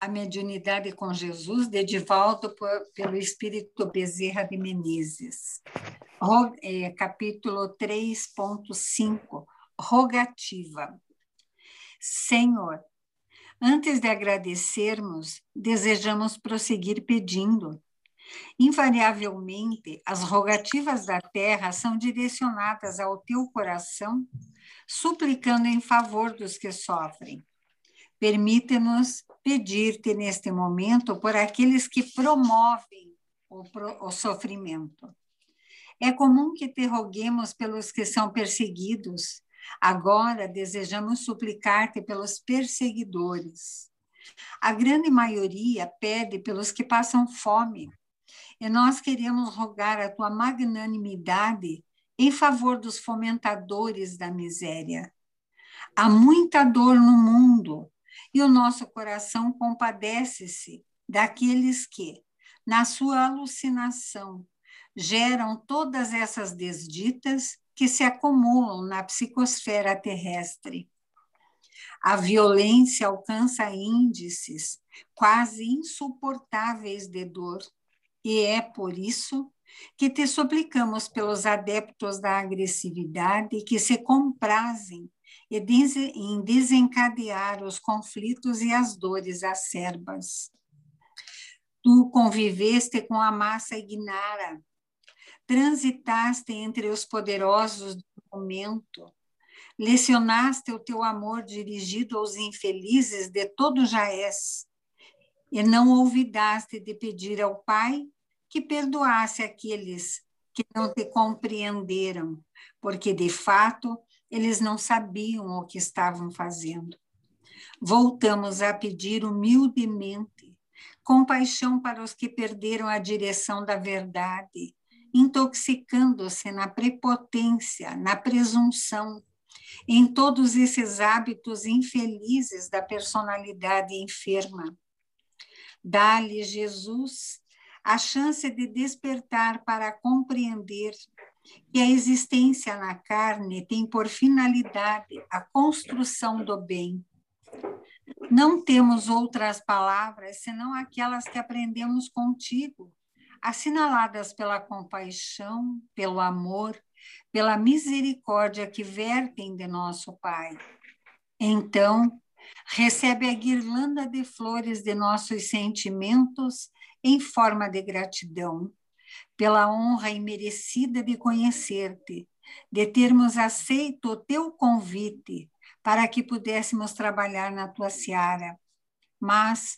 A Mediunidade com Jesus, de Divaldo pelo Espírito Bezerra de Menezes. É, capítulo 3.5, Rogativa. Senhor, antes de agradecermos, desejamos prosseguir pedindo. Invariavelmente, as rogativas da terra são direcionadas ao teu coração, suplicando em favor dos que sofrem. Permite-nos pedir-te neste momento por aqueles que promovem o, o sofrimento. É comum que te roguemos pelos que são perseguidos. Agora desejamos suplicar-te pelos perseguidores. A grande maioria pede pelos que passam fome. E nós queremos rogar a tua magnanimidade em favor dos fomentadores da miséria. Há muita dor no mundo e o nosso coração compadece-se daqueles que, na sua alucinação, geram todas essas desditas que se acumulam na psicosfera terrestre. A violência alcança índices quase insuportáveis de dor, e é por isso que te suplicamos pelos adeptos da agressividade que se comprazem em desencadear os conflitos e as dores acerbas. Tu conviveste com a massa ignara, transitaste entre os poderosos do momento, lecionaste o teu amor dirigido aos infelizes de todo Jaés, e não olvidaste de pedir ao Pai que perdoasse aqueles que não te compreenderam, porque de fato eles não sabiam o que estavam fazendo. Voltamos a pedir humildemente compaixão para os que perderam a direção da verdade, intoxicando-se na prepotência, na presunção, em todos esses hábitos infelizes da personalidade enferma. Dá-lhe, Jesus, a chance de despertar para compreender que a existência na carne tem por finalidade a construção do bem. Não temos outras palavras senão aquelas que aprendemos contigo, assinaladas pela compaixão, pelo amor, pela misericórdia que vertem de nosso Pai. Então, recebe a guirlanda de flores de nossos sentimentos em forma de gratidão pela honra imerecida de conhecer-te, de termos aceito o teu convite para que pudéssemos trabalhar na tua seara. Mas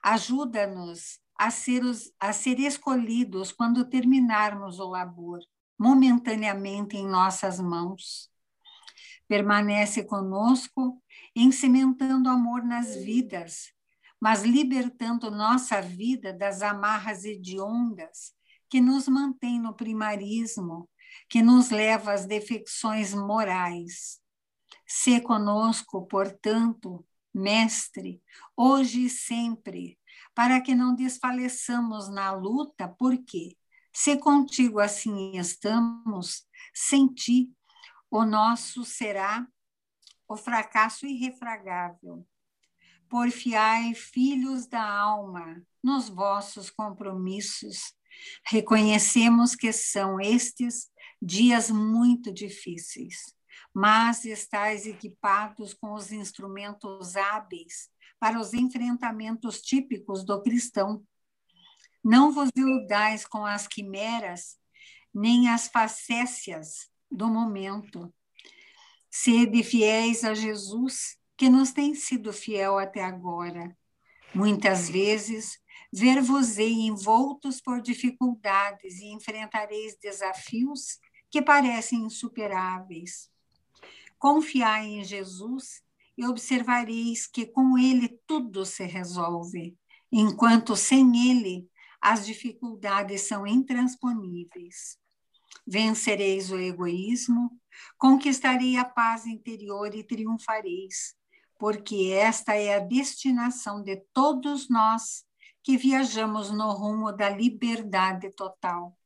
ajuda-nos a ser, os, a ser escolhidos quando terminarmos o labor, momentaneamente em nossas mãos. Permanece conosco, encementando amor nas vidas, mas libertando nossa vida das amarras hediondas que nos mantém no primarismo, que nos leva às defecções morais. Se conosco, portanto, Mestre, hoje e sempre, para que não desfaleçamos na luta, porque, se contigo assim estamos, sem ti, o nosso será o fracasso irrefragável. Porfiai, filhos da alma, nos vossos compromissos, Reconhecemos que são estes dias muito difíceis, mas estáis equipados com os instrumentos hábeis para os enfrentamentos típicos do cristão. Não vos iludais com as quimeras, nem as facécias do momento. Sede fiéis a Jesus, que nos tem sido fiel até agora. Muitas vezes Ver-vos-ei envoltos por dificuldades e enfrentareis desafios que parecem insuperáveis. Confiai em Jesus e observareis que com ele tudo se resolve, enquanto sem ele as dificuldades são intransponíveis. Vencereis o egoísmo, conquistarei a paz interior e triunfareis, porque esta é a destinação de todos nós que viajamos no rumo da liberdade total.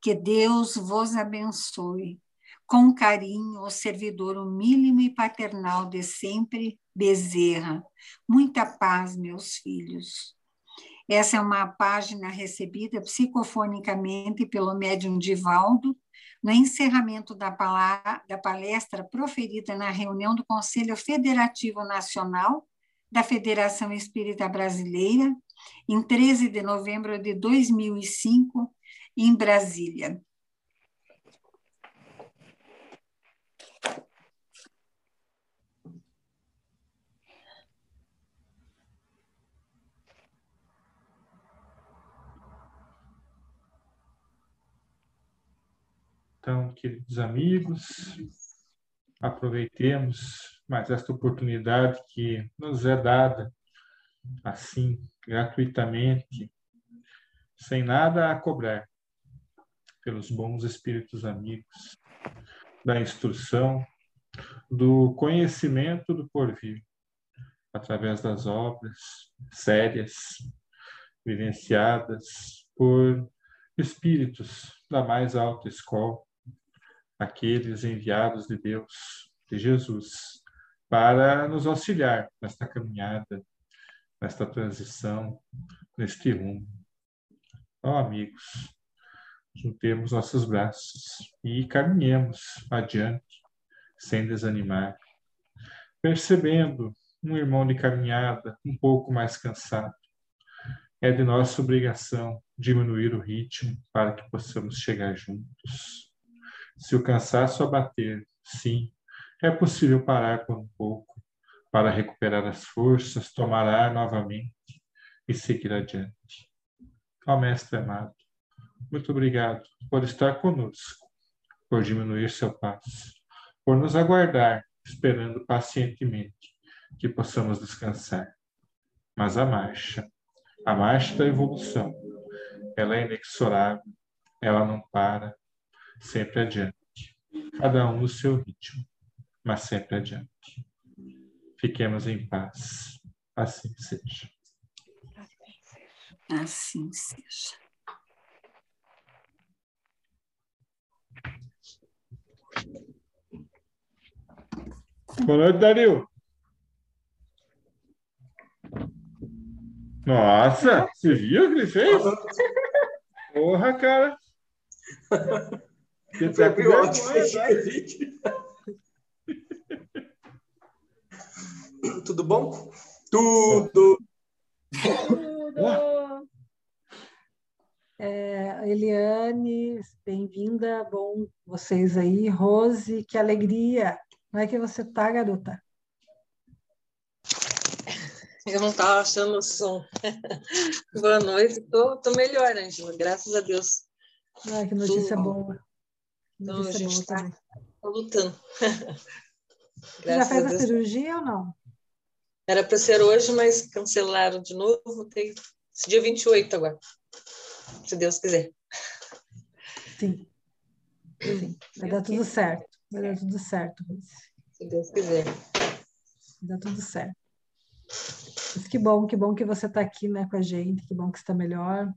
Que Deus vos abençoe. Com carinho, o servidor humílimo e paternal de sempre, Bezerra. Muita paz, meus filhos. Essa é uma página recebida psicofonicamente pelo médium Divaldo, no encerramento da, da palestra proferida na reunião do Conselho Federativo Nacional da Federação Espírita Brasileira, em 13 de novembro de 2005, em Brasília. Então, queridos amigos, aproveitemos mais esta oportunidade que nos é dada, assim, gratuitamente, sem nada a cobrar, pelos bons espíritos amigos, da instrução, do conhecimento do porvir, através das obras sérias, vivenciadas por espíritos da mais alta escola, aqueles enviados de Deus, de Jesus, para nos auxiliar nesta caminhada, nesta transição, neste rumo. Ó amigos, juntemos nossos braços e caminhemos adiante, sem desanimar, percebendo um irmão de caminhada um pouco mais cansado. É de nossa obrigação diminuir o ritmo para que possamos chegar juntos se o cansaço abater, sim, é possível parar por um pouco para recuperar as forças, tomar ar novamente e seguir adiante. Ó Mestre amado, muito obrigado por estar conosco, por diminuir seu passo, por nos aguardar, esperando pacientemente que possamos descansar. Mas a marcha, a marcha da evolução, ela é inexorável, ela não para, sempre adiante. Cada um no seu ritmo, mas sempre adiante. Fiquemos em paz. Assim seja. Assim seja. Boa noite, Dario. Nossa, você viu o que ele fez? Porra, cara. Que tá Tudo bom? Tudo. Tudo. É, Eliane, bem-vinda. Bom, vocês aí. Rose, que alegria. Como é que você tá, garota? Eu não estava achando o som. Boa noite. Tô, tô melhor, Angela. Graças a Deus. Ah, que notícia Tudo. boa. Então, a gente está tá lutando. já fez a, a cirurgia ou não? Era para ser hoje, mas cancelaram de novo. Tem esse dia 28 agora, se Deus quiser. Sim. Sim. Vai dar tudo certo. Vai dar tudo certo. Se Deus quiser. Vai dar tudo certo. Mas que bom, que bom que você está aqui né, com a gente, que bom que está melhor.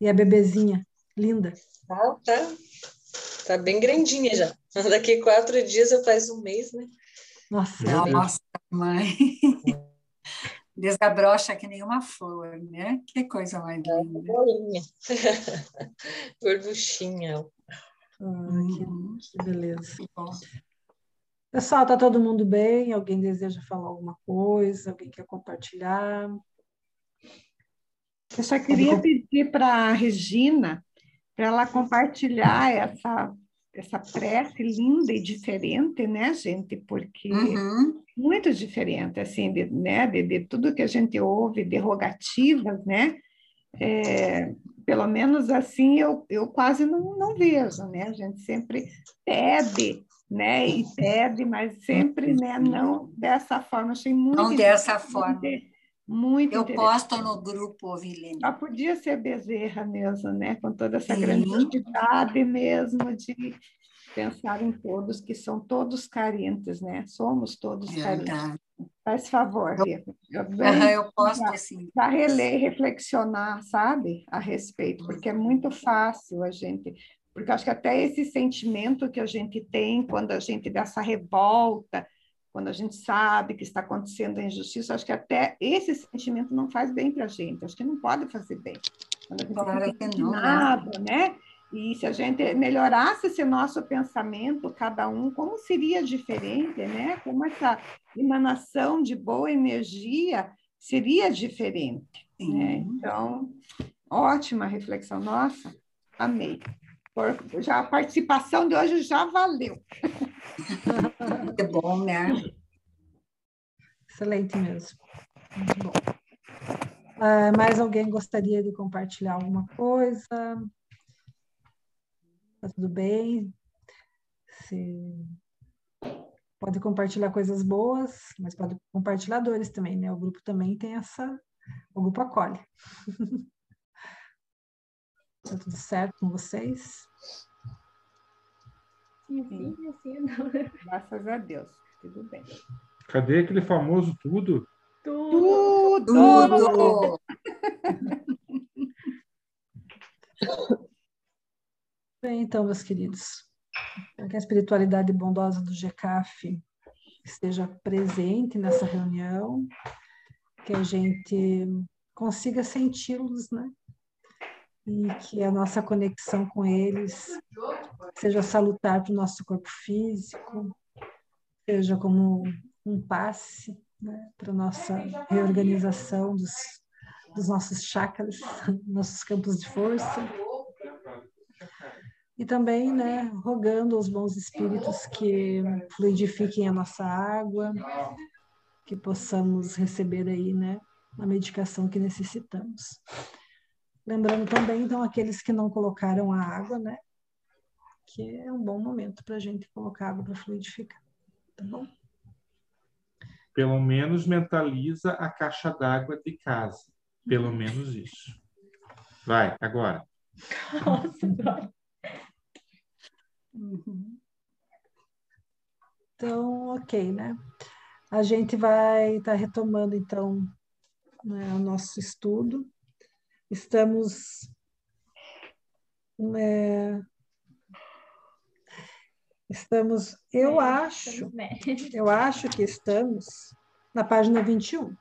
E a bebezinha, linda. Tá, tá. Tá bem grandinha já. Daqui quatro dias eu faz um mês, né? Nossa, Nossa mãe. Desabrocha que nem uma flor, né? Que coisa mais linda. Bolinha. Gorduchinha. Hum, que beleza. Pessoal, tá todo mundo bem? Alguém deseja falar alguma coisa? Alguém quer compartilhar? Eu só queria pedir para a Regina para ela compartilhar essa, essa prece linda e diferente, né, gente? Porque uhum. muito diferente, assim, de, né, de, de, tudo que a gente ouve, derrogativas, né? É, pelo menos assim eu, eu quase não, não vejo, né? A gente sempre pede, né? E pede, mas sempre, né? Não dessa forma. Achei muito não dessa forma. Muito Eu posto no grupo, Vilene. Já podia ser Bezerra mesmo, né? Com toda essa Sim. grandiosidade mesmo de pensar em todos, que são todos carentes, né? Somos todos Verdade. carentes. Faz favor, eu, eu, eu, eu posto assim. Para reler, reflexionar, sabe? A respeito, porque é muito fácil a gente porque acho que até esse sentimento que a gente tem quando a gente dessa revolta, quando a gente sabe que está acontecendo a injustiça, acho que até esse sentimento não faz bem para a gente, acho que não pode fazer bem. Quando a gente claro que não, né? né? E se a gente melhorasse esse nosso pensamento, cada um, como seria diferente, né? Como essa emanação de boa energia seria diferente. Né? Então, ótima reflexão, nossa, amei. Por, já a participação de hoje já valeu. É bom, né? Excelente mesmo. Muito bom. Uh, mais alguém gostaria de compartilhar alguma coisa? Tá tudo bem? Se... Pode compartilhar coisas boas, mas pode compartilhar dores também, né? O grupo também tem essa. O grupo acolhe. Tá tudo certo com vocês? Sim, sim, sim. Não. Graças a Deus, tudo bem. Cadê aquele famoso tudo? Tudo! Tudo! Bem, então, meus queridos, que a espiritualidade bondosa do GECAF esteja presente nessa reunião, que a gente consiga senti-los, né? E que a nossa conexão com eles seja salutar para o nosso corpo físico, seja como um passe né, para a nossa reorganização dos, dos nossos chakras, nossos campos de força. E também, né, rogando aos bons espíritos que fluidifiquem a nossa água, que possamos receber aí, né, a medicação que necessitamos. Lembrando também, então, aqueles que não colocaram a água, né? Que é um bom momento para a gente colocar água para fluidificar. Tá bom? Pelo menos mentaliza a caixa d'água de casa. Pelo menos isso. Vai, agora. Nossa, uhum. Então, ok, né? A gente vai estar tá retomando, então, né, o nosso estudo estamos é, estamos, eu é, acho, eu acho que estamos na página 21.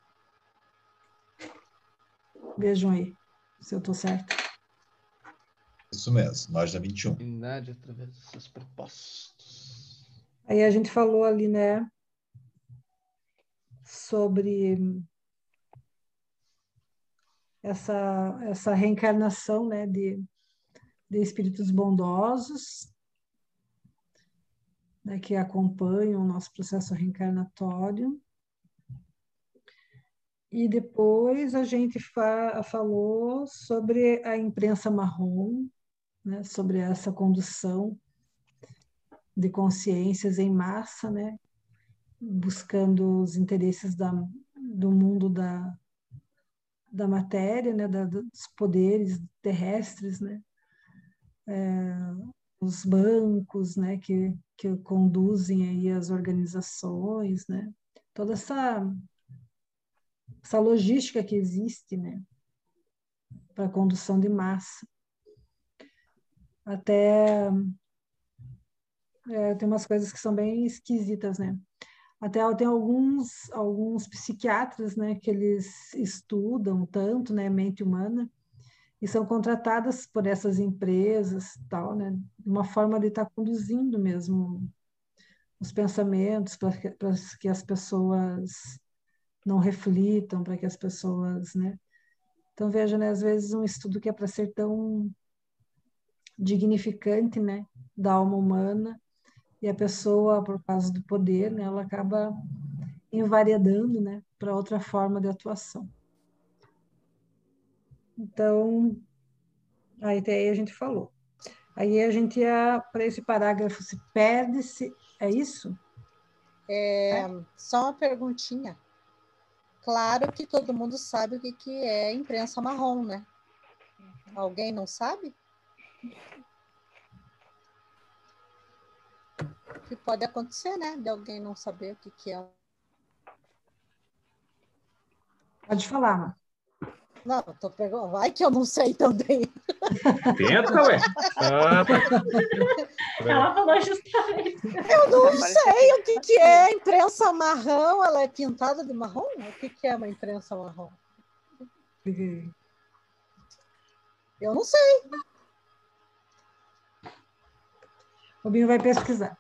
Vejam aí se eu estou certo. Isso mesmo, página 21. Unidade através dos seus propósitos. Aí a gente falou ali, né, sobre essa, essa reencarnação né, de, de espíritos bondosos né, que acompanham o nosso processo reencarnatório. E depois a gente fa falou sobre a imprensa marrom, né, sobre essa condução de consciências em massa, né, buscando os interesses da, do mundo da, da matéria, né, da, dos poderes terrestres, né, é, os bancos, né, que, que conduzem aí as organizações, né, toda essa essa logística que existe, né, para condução de massa. Até é, tem umas coisas que são bem esquisitas, né? Até tem alguns, alguns psiquiatras, né, que eles estudam tanto, né, mente humana, e são contratadas por essas empresas, tal, né, uma forma de estar conduzindo mesmo os pensamentos para que, que as pessoas não reflitam, para que as pessoas, né? Então veja, né, às vezes um estudo que é para ser tão dignificante, né, da alma humana, e a pessoa, por causa do poder, né, ela acaba envaredando né, para outra forma de atuação. Então, aí até aí a gente falou. Aí a gente ia para esse parágrafo, se perde-se, é isso? É, é, Só uma perguntinha. Claro que todo mundo sabe o que, que é imprensa marrom, né? Alguém não sabe? Que pode acontecer, né? De alguém não saber o que, que é. Pode falar. Não, tô perguntando. Vai que eu não sei também. Tenta, ué. Ah, Ela falou justamente. Eu não sei o que, que é imprensa marrom. Ela é pintada de marrom? O que, que é uma imprensa marrom? Eu não sei. O Binho vai pesquisar.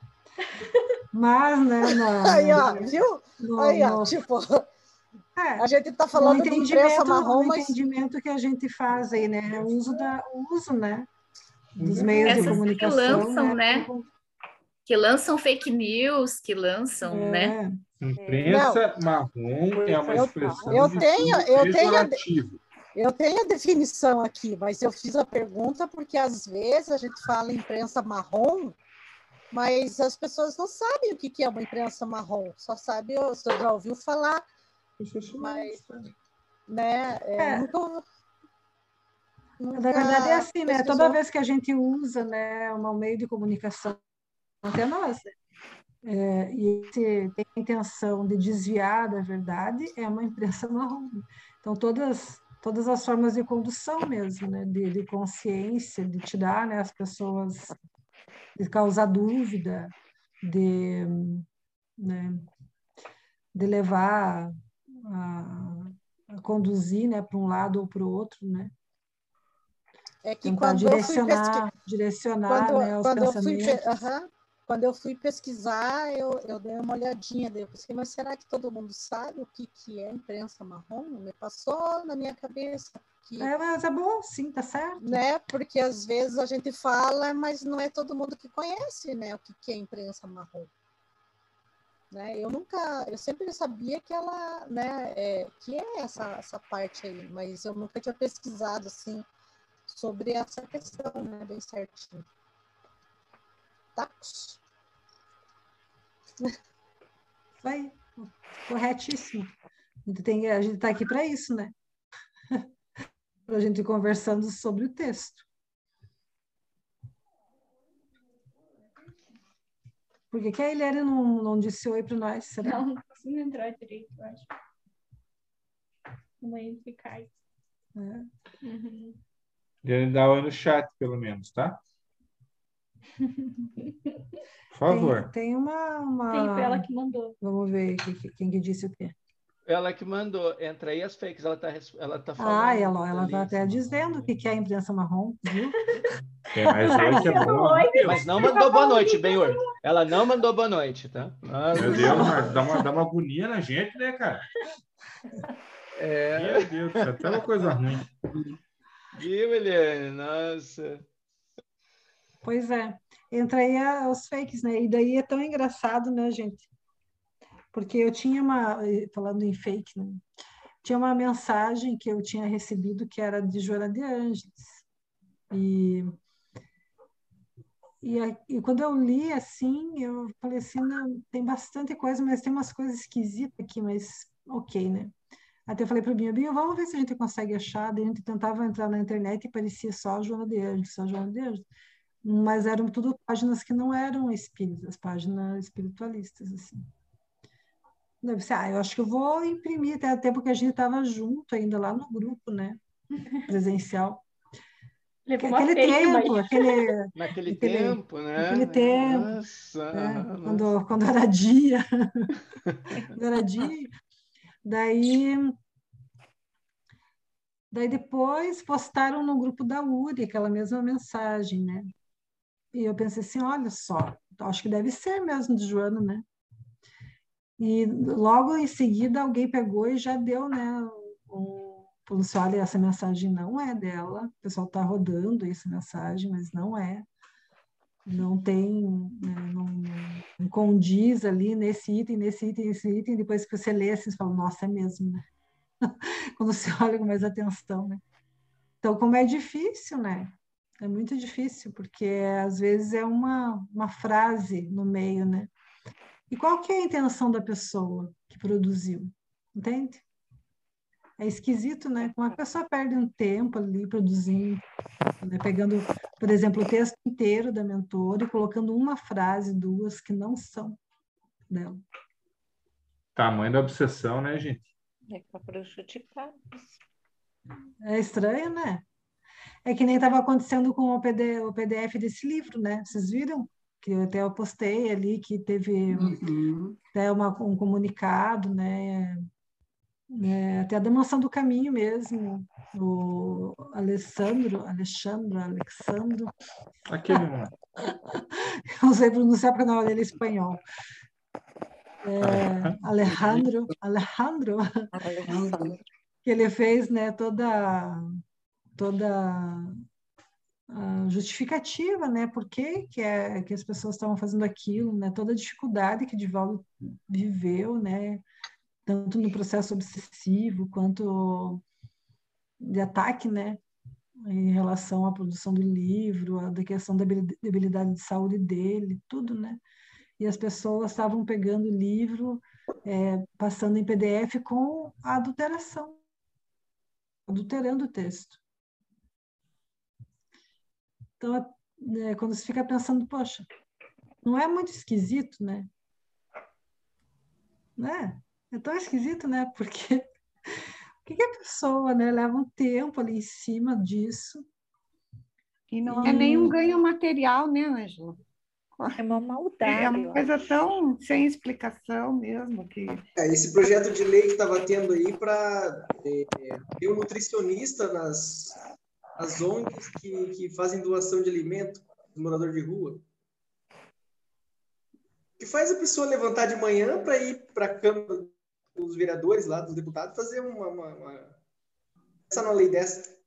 Mas, né? Na, aí, ó, viu? No, aí, ó, no... tipo. É, a gente está falando de imprensa marrom, mas... entendimento que a gente faz aí, né? O uso, da, o uso né? dos uhum. meios Essas de comunicação. Que lançam, né? né? Que lançam fake news, que lançam, é. né? Imprensa Não. marrom é uma expressão eu, eu tenho, eu tenho, eu tenho a definição aqui, mas eu fiz a pergunta porque às vezes a gente fala imprensa marrom, mas as pessoas não sabem o que é uma imprensa marrom, só sabe, você já ouviu falar, mas, né, é, é. Nunca, nunca Na verdade é assim, né? Toda vez que a gente usa, né, um meio de comunicação, até nós, é, e se tem a intenção de desviar da verdade, é uma imprensa marrom. Então todas todas as formas de condução mesmo, né? de, de consciência, de tirar né, as pessoas, de causar dúvida, de, né, de levar a, a conduzir né, para um lado ou para o outro, né? É que Tentar quando direcionar, eu fui pesquisar, direcionar quando, né, os quando pensamentos. Eu fui, uh -huh, quando eu fui pesquisar, eu, eu dei uma olhadinha, daí eu pensei, mas será que todo mundo sabe o que, que é imprensa marrom? Me passou na minha cabeça. Que, é, mas é bom, sim, tá certo. Né? Porque às vezes a gente fala, mas não é todo mundo que conhece né, o que, que é imprensa marrom. Né? Eu nunca, eu sempre sabia que ela, né, é, que é essa, essa parte aí, mas eu nunca tinha pesquisado assim sobre essa questão, né, bem certinho. Tacos. Vai, corretíssimo. A gente está aqui para isso, né? para a gente ir conversando sobre o texto. Por que, que a Eliane não, não disse oi para nós? Será? Não, não consigo entrar direito, eu acho. Amanhã ficar. É. Uhum. Eliane dá oi no chat, pelo menos, tá? Por favor. Tem, tem uma, uma. Tem ela que mandou. Vamos ver quem, quem que disse o quê. Ela que mandou. Entra aí as fakes. Ela está ela tá falando. Ah, ela, ela tá até dizendo o que, que é a imprensa marrom, viu? É, mas hoje é. Mas não mandou boa noite, bem hoje. Ela não mandou boa noite, tá? Mas... Meu Deus, dá uma, dá uma agonia na gente, né, cara? É... Meu Deus, é até uma coisa ruim. Viu, Eliane? Nossa. Pois é. Entra aí os fakes, né? E daí é tão engraçado, né, gente? Porque eu tinha uma, falando em fake, né? tinha uma mensagem que eu tinha recebido que era de Joana de Ângeles. E, e, e quando eu li assim, eu falei assim, não, tem bastante coisa, mas tem umas coisas esquisitas aqui, mas ok, né? Até falei para o Binho, Binho, vamos ver se a gente consegue achar. Daí a gente tentava entrar na internet e parecia só a Joana de Ângeles, só a Joana de Ângeles mas eram tudo páginas que não eram espíritas, páginas espiritualistas, assim. Deve ser, ah, eu acho que eu vou imprimir, até, até porque a gente estava junto ainda lá no grupo, né? Presencial. Levou aquele tempo, aquele, naquele aquele, tempo, né? Aquele tempo. Nossa, né? nossa. Quando, quando era dia. quando era dia. Daí, daí depois postaram no grupo da URI aquela mesma mensagem, né? E eu pensei assim, olha só, acho que deve ser mesmo de Joana, né? E logo em seguida alguém pegou e já deu, né? Um, falou assim, olha, essa mensagem não é dela, o pessoal está rodando essa mensagem, mas não é. Não tem, né, não, não, condiz ali nesse item, nesse item, nesse item, depois que você lê, assim, você fala, nossa, é mesmo, né? Quando você olha com mais atenção, né? Então, como é difícil, né? É muito difícil, porque às vezes é uma, uma frase no meio, né? E qual que é a intenção da pessoa que produziu? Entende? É esquisito, né? Como a pessoa perde um tempo ali produzindo, né? pegando, por exemplo, o texto inteiro da mentora e colocando uma frase, duas que não são dela. Tamanho da obsessão, né, gente? É para prejudicar. É estranho, né? É que nem estava acontecendo com o, PD, o PDF desse livro, né? Vocês viram? que eu até eu postei ali que teve uhum. até uma, um comunicado, né, né, até a demonstração do caminho mesmo, o Alessandro, Alexandre, Alexandro. Aquele. eu não sei pronunciar porque o nome dele é espanhol. É, Alejandro, Alejandro, Alejandro, que ele fez, né, toda toda justificativa, né? Por que, que, é, que as pessoas estavam fazendo aquilo, né? Toda a dificuldade que Divaldo viveu, né? Tanto no processo obsessivo quanto de ataque, né? Em relação à produção do livro, a questão da debilidade de saúde dele, tudo, né? E as pessoas estavam pegando o livro, é, passando em PDF com a adulteração, adulterando o texto. Então, é, quando você fica pensando, poxa, não é muito esquisito, né? Né? É tão esquisito, né? Porque o que, que a pessoa né, leva um tempo ali em cima disso? E não e... é nenhum ganho material, né, Ângela? É uma maldade. É uma coisa tão sem explicação mesmo que. É, esse projeto de lei que estava tendo aí para é, ter um nutricionista nas, as ONGs que, que fazem doação de alimento do morador de rua. Que faz a pessoa levantar de manhã para ir para a Câmara dos Vereadores, lá, dos deputados, fazer uma. uma, uma... Essa não lei dessa.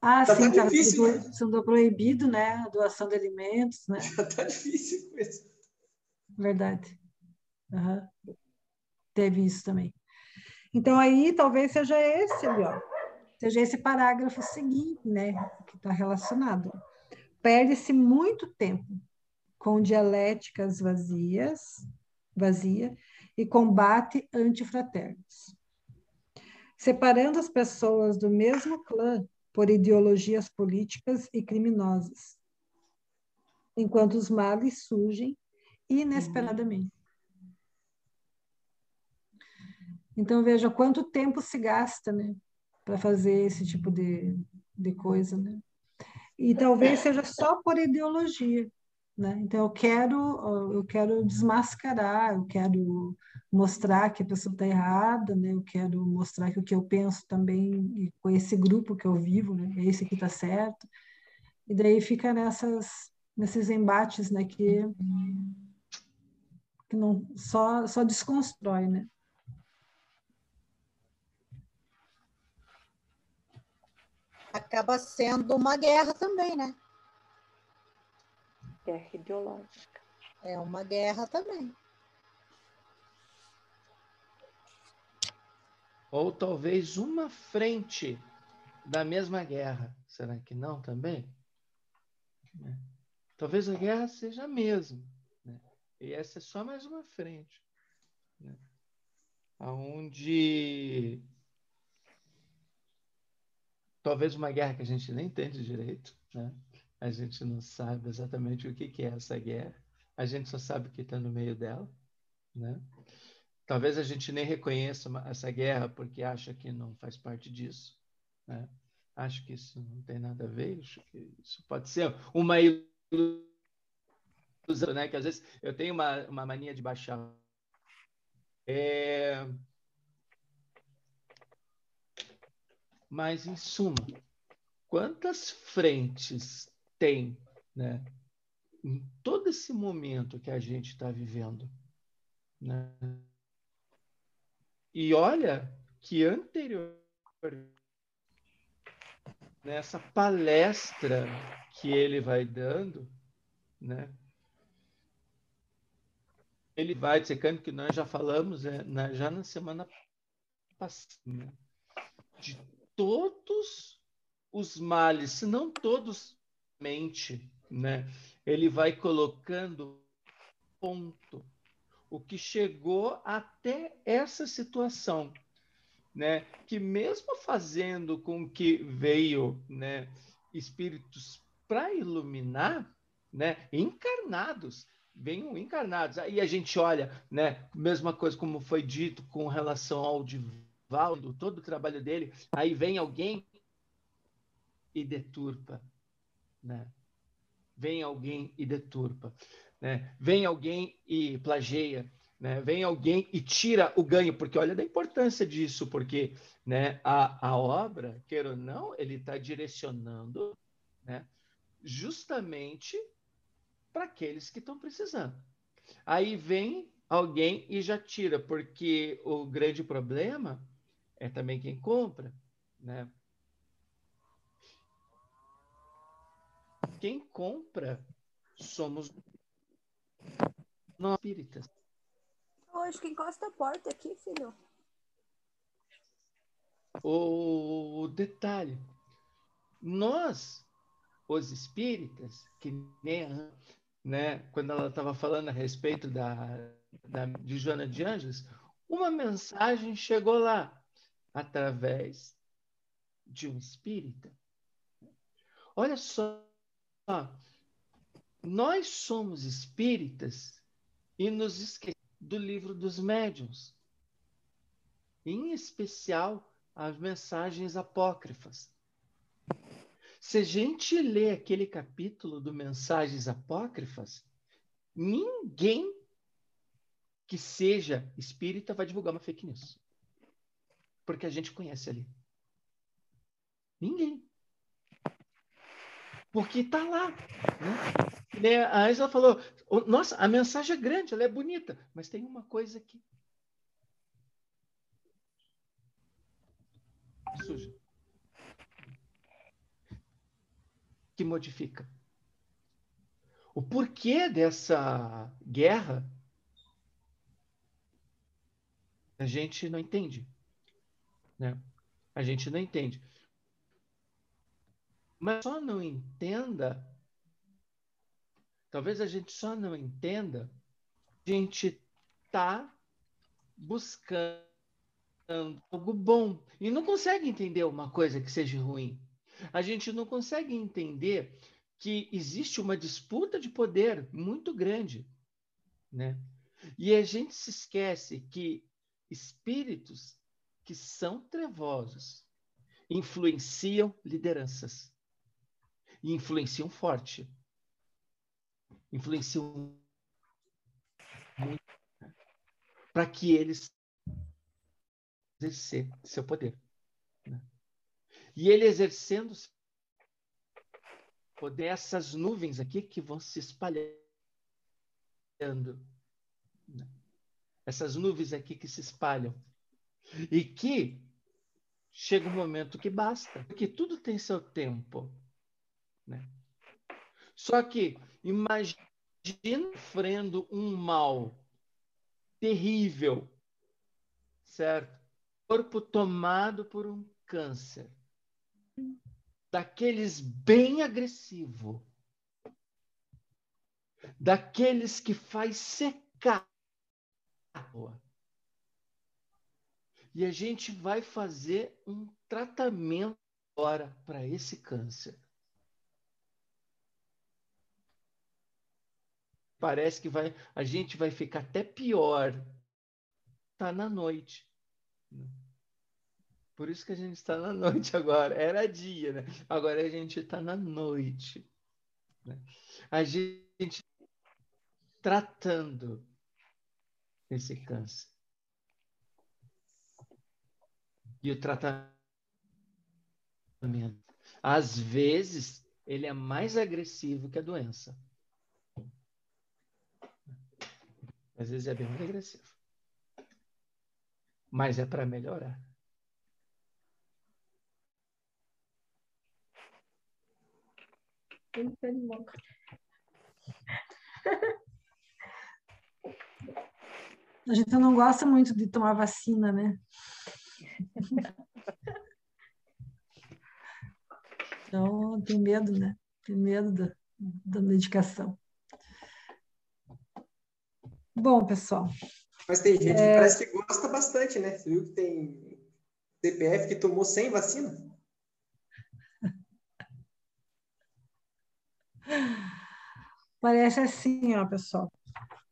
Ah, tá sim, tá difícil, né? sendo proibido, né? A doação de alimentos, né? Já tá difícil isso. Verdade. Uhum. Teve isso também. Então, aí talvez seja esse ali, ó, seja esse parágrafo seguinte, né, que está relacionado. Perde-se muito tempo com dialéticas vazias, vazia e combate antifraternos. Separando as pessoas do mesmo clã por ideologias políticas e criminosas, enquanto os males surgem inesperadamente. Então, veja quanto tempo se gasta, né, para fazer esse tipo de, de coisa, né? E talvez seja só por ideologia, né? Então, eu quero, eu quero desmascarar, eu quero mostrar que a pessoa está errada, né? Eu quero mostrar que o que eu penso também, com esse grupo que eu vivo, né? É esse que está certo. E daí fica nessas, nesses embates, né? Que, que não, só, só desconstrói, né? Acaba sendo uma guerra também, né? Guerra ideológica. É uma guerra também. Ou talvez uma frente da mesma guerra. Será que não também? Né? Talvez a guerra seja a mesma. Né? E essa é só mais uma frente. Né? Onde talvez uma guerra que a gente nem entende direito, né? A gente não sabe exatamente o que, que é essa guerra. A gente só sabe que está no meio dela, né? Talvez a gente nem reconheça essa guerra porque acha que não faz parte disso, né? Acho que isso não tem nada a ver. Acho que isso pode ser uma ilusão, né? Que às vezes eu tenho uma, uma mania de baixar. É, Mas, em suma, quantas frentes tem né, em todo esse momento que a gente está vivendo? Né? E olha que anterior nessa palestra que ele vai dando, né? Ele vai dissecando que nós já falamos é, na, já na semana passada né? de todos os males, se não todos mente, né? Ele vai colocando ponto o que chegou até essa situação, né? Que mesmo fazendo com que veio, né, espíritos para iluminar, né, encarnados, venham encarnados. Aí a gente olha, né, mesma coisa como foi dito com relação ao divino Valdo, todo o trabalho dele, aí vem alguém e deturpa né? Vem alguém e deturpa, né? Vem alguém e plageia, né? Vem alguém e tira o ganho, porque olha da importância disso, porque né, a, a obra, queira ou não, ele está direcionando né, justamente para aqueles que estão precisando. Aí vem alguém e já tira, porque o grande problema é também quem compra, né? Quem compra somos nós espíritas. Acho que encosta a porta aqui, filho. O detalhe, nós, os espíritas, que nem a, né, quando ela estava falando a respeito da, da, de Joana de Anjos, uma mensagem chegou lá através de um espírita. Olha só, nós somos espíritas e nos esquecemos do livro dos médiuns, em especial as mensagens apócrifas. Se a gente lê aquele capítulo do Mensagens Apócrifas, ninguém que seja espírita vai divulgar uma fake news. Porque a gente conhece ali. Ninguém. Porque está lá. Né? A Angela falou: nossa, a mensagem é grande, ela é bonita, mas tem uma coisa aqui. Suja. Que modifica. O porquê dessa guerra a gente não entende. Né? A gente não entende. Mas só não entenda, talvez a gente só não entenda, a gente está buscando algo bom e não consegue entender uma coisa que seja ruim. A gente não consegue entender que existe uma disputa de poder muito grande, né? E a gente se esquece que espíritos que são trevosos influenciam lideranças e influenciam forte. Influenciam muito para que eles exercer seu poder. Né? E ele exercendo poder, essas nuvens aqui que vão se espalhando. Né? Essas nuvens aqui que se espalham. E que chega um momento que basta, porque tudo tem seu tempo. Né? Só que imagine sofrendo um mal terrível, certo? Corpo tomado por um câncer, daqueles bem agressivo, daqueles que faz secar e a gente vai fazer um tratamento agora para esse câncer. Parece que vai, a gente vai ficar até pior. Está na noite. Por isso que a gente está na noite agora. Era dia, né? Agora a gente está na noite. Né? A gente tratando esse câncer. E o tratamento, às vezes, ele é mais agressivo que a doença. Às vezes é bem mais agressivo. Mas é para melhorar. A gente não gosta muito de tomar vacina, né? Então, tem medo, né? Tem medo da, da medicação. Bom, pessoal. Mas tem gente é... que parece que gosta bastante, né? Você viu que tem CPF que tomou sem vacina? Parece assim, ó, pessoal,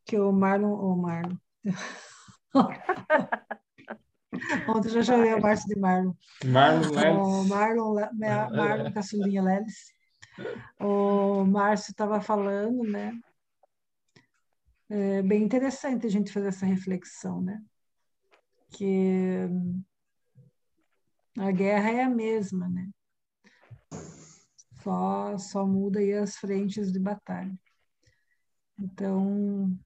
que o Marlon, o Marlon. Ontem eu já chamei o Márcio de Marlon. Marlon Lelis. O Marlon, Marlon Caçulinha Lelis. o Márcio estava falando, né? É bem interessante a gente fazer essa reflexão, né? Que a guerra é a mesma, né? Só, só muda aí as frentes de batalha. Então,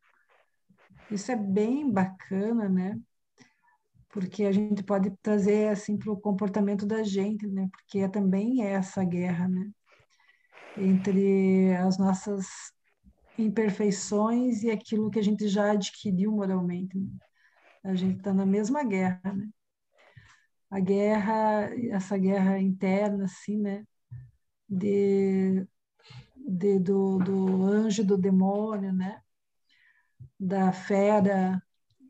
isso é bem bacana, né? Porque a gente pode trazer assim para o comportamento da gente, né? Porque é também é essa guerra, né? Entre as nossas imperfeições e aquilo que a gente já adquiriu moralmente. Né? A gente está na mesma guerra, né? A guerra, essa guerra interna, assim, né? De, de do, do anjo do demônio, né? Da fera,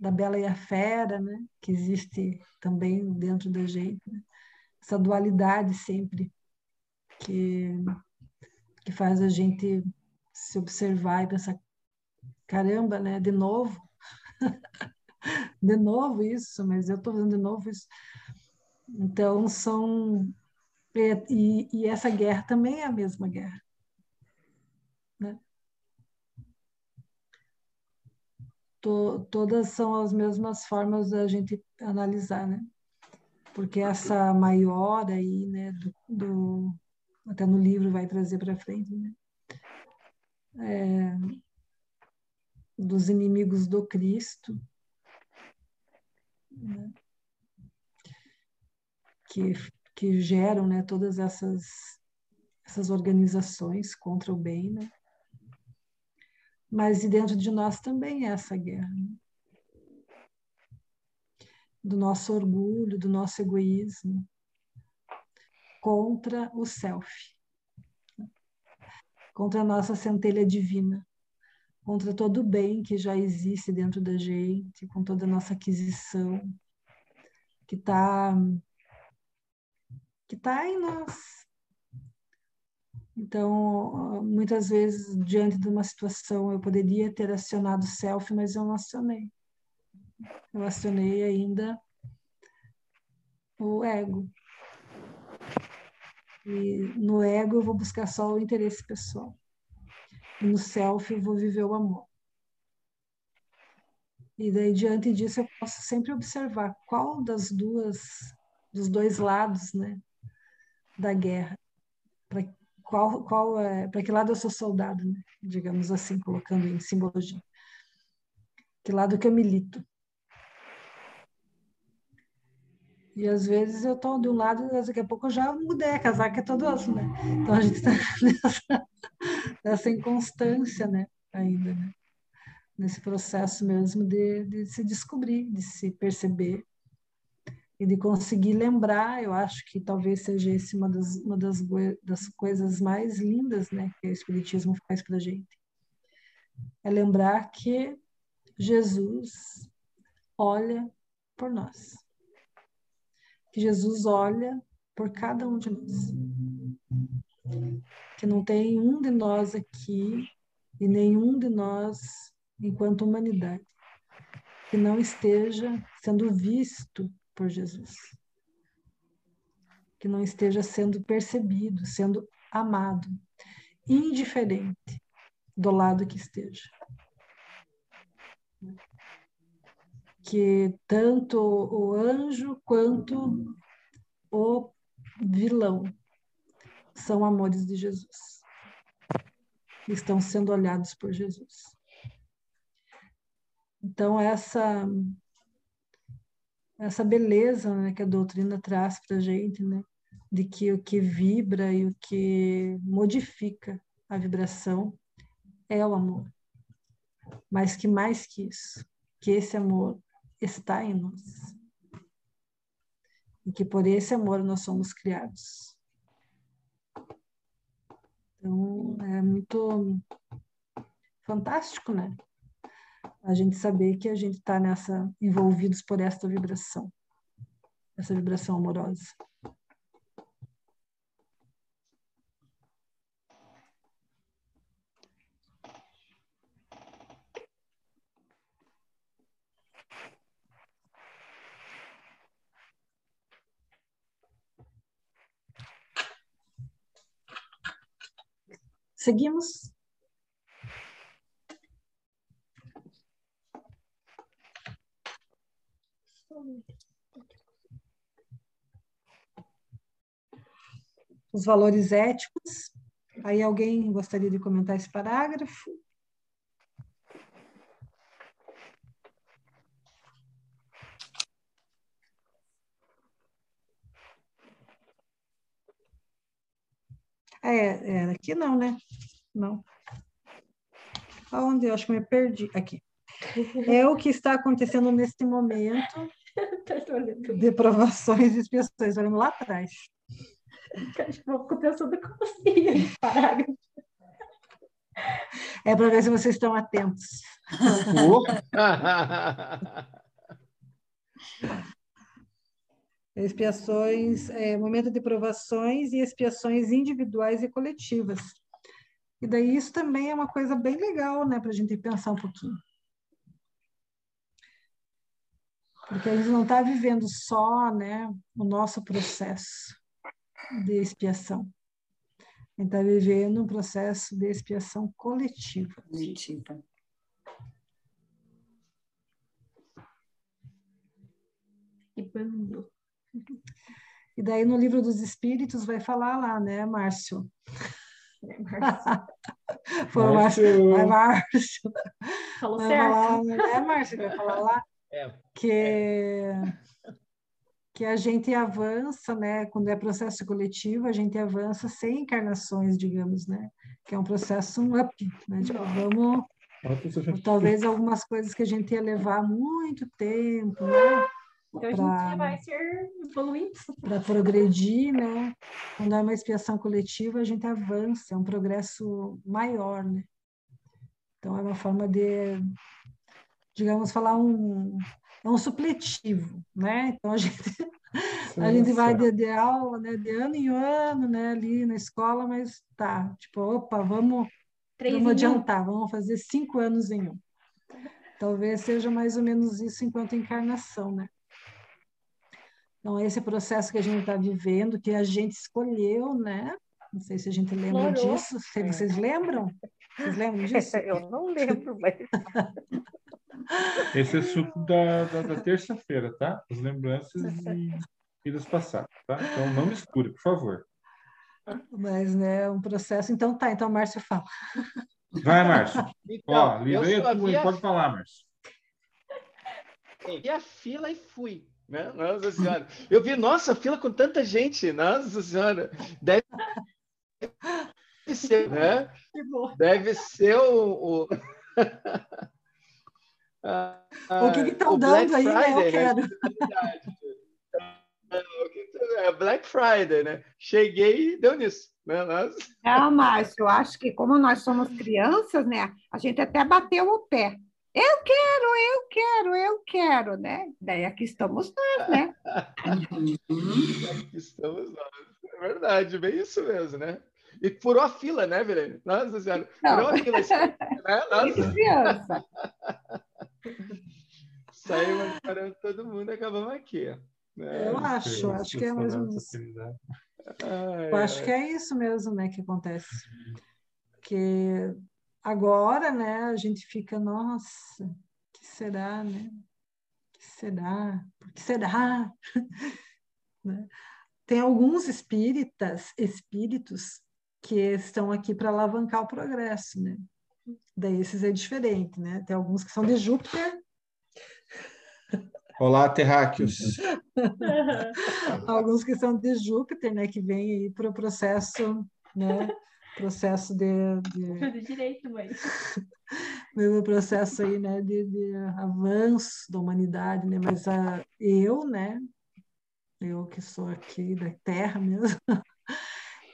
da bela e a fera, né? Que existe também dentro da gente. Né? Essa dualidade sempre que que faz a gente se observar e pensar, caramba, né? De novo, de novo isso, mas eu estou fazendo de novo isso. Então, são. E, e, essa guerra também é a mesma guerra. Né? To, todas são as mesmas formas da gente analisar, né? Porque essa maior aí, né, do, do até no livro vai trazer para frente, né? É, dos inimigos do Cristo, né? que, que geram né, todas essas, essas organizações contra o bem. Né? Mas e dentro de nós também é essa guerra. Né? Do nosso orgulho, do nosso egoísmo, contra o self, contra a nossa centelha divina, contra todo o bem que já existe dentro da gente, com toda a nossa aquisição, que está que tá em nós. Então, muitas vezes, diante de uma situação, eu poderia ter acionado self, mas eu não acionei. Eu acionei ainda o ego. E no ego eu vou buscar só o interesse pessoal. E no self eu vou viver o amor. E daí diante disso eu posso sempre observar qual das duas dos dois lados, né, da guerra. Para qual qual é, para que lado eu sou soldado, né? digamos assim, colocando em simbologia. Que lado que eu milito? E às vezes eu estou de um lado, daqui a pouco eu já mudei, a casaca é todo azul, né? Então a gente está nessa, nessa inconstância, né? Ainda, né? Nesse processo mesmo de, de se descobrir, de se perceber e de conseguir lembrar, eu acho que talvez seja esse uma das, uma das, das coisas mais lindas, né? Que o Espiritismo faz para a gente. É lembrar que Jesus olha por nós que Jesus olha por cada um de nós. Que não tem um de nós aqui e nenhum de nós, enquanto humanidade, que não esteja sendo visto por Jesus. Que não esteja sendo percebido, sendo amado, indiferente do lado que esteja que tanto o anjo quanto o vilão são amores de Jesus. Estão sendo olhados por Jesus. Então, essa essa beleza né, que a doutrina traz para a gente, né, de que o que vibra e o que modifica a vibração é o amor. Mas que mais que isso, que esse amor está em nós. E que por esse amor nós somos criados. Então, é muito fantástico, né? A gente saber que a gente está nessa, envolvidos por esta vibração, essa vibração amorosa. Seguimos? Os valores éticos. Aí alguém gostaria de comentar esse parágrafo? É, é, aqui não, né? Não. Aonde? Eu acho que me perdi. Aqui. É o que está acontecendo neste momento de provações e expiações, olhando lá atrás. Ficou pensando como assim, parágrafo. É para ver se vocês estão atentos. Expiações, é, momento de provações e expiações individuais e coletivas. E daí isso também é uma coisa bem legal, né, para a gente pensar um pouquinho. Porque a gente não está vivendo só, né, o nosso processo de expiação. A gente está vivendo um processo de expiação coletiva. Coletiva. E bando. E daí no livro dos Espíritos vai falar lá, né, Márcio? É, Márcio. Foi o Márcio. Vai, Márcio. Falou vai certo. Falar, é, Márcio, vai falar lá É. que, que a gente avança, né? Quando é processo coletivo, a gente avança sem encarnações, digamos, né? Que é um processo um up, né? Tipo, vamos... Talvez algumas coisas que a gente ia levar muito tempo, né? Então a pra- gente vai ser evoluindo. para progredir, né? Quando é uma expiação coletiva, a gente avança, é um progresso maior, né? Então é uma forma de, digamos, falar um é um supletivo, né? Então a gente a gente vai de, de aula, né? De ano em ano, né? Ali na escola, mas tá, tipo, opa, vamos Três vamos em um. adiantar, vamos fazer cinco anos em um. Talvez seja mais ou menos isso enquanto encarnação, né? Então, esse processo que a gente está vivendo, que a gente escolheu, né? Não sei se a gente lembra Explorou. disso. Se vocês lembram? Vocês lembram disso? Eu não lembro, mas Esse é suco da, da, da terça-feira, tá? As lembranças e vidas passadas, tá? Então não misture, por favor. Mas, né, é um processo. Então, tá. Então, Márcio fala. Vai, Márcio. Então, Ó, eu livre aí, só tu vi a- pode falar, Márcio. vi a fila e fui. Né? Nossa Senhora. Eu vi, nossa, fila com tanta gente. Nossa Senhora. Deve ser, né? Que bom. Deve ser o. o... Ah, O que que estão Black dando aí, né? Eu Friday, quero. É, o que tu- É Black Friday, né? Cheguei e deu nisso. Né? Nossa. Não, Márcio, eu acho que como nós somos crianças, né? A gente até bateu o pé. Eu quero, eu quero, eu quero, né? Daí aqui estamos nós, né? Aqui estamos nós. É verdade, bem isso mesmo, né? E furou a fila, né, Verene? Nossa Senhora. Não. Furou a fila. Né? Nossa. criança. Saímos parando todo mundo e acabamos aqui. né? Eu acho, acho que é mais ou menos. Ai, Eu acho ai. que é isso mesmo, né, que acontece. Porque agora, né, a gente fica, nossa, que será, né? Que será? Por que será? Né? Tem alguns espíritas, espíritos que estão aqui para alavancar o progresso, né? Daí esses é diferente, né? Tem alguns que são de Júpiter, Olá, terráqueos. alguns que são de Júpiter, né? Que vêm aí para o processo, né? Processo de, de Tudo direito, mãe. meu processo aí, né, de, de avanço da humanidade, né, mas a, eu, né, eu que sou aqui da Terra mesmo,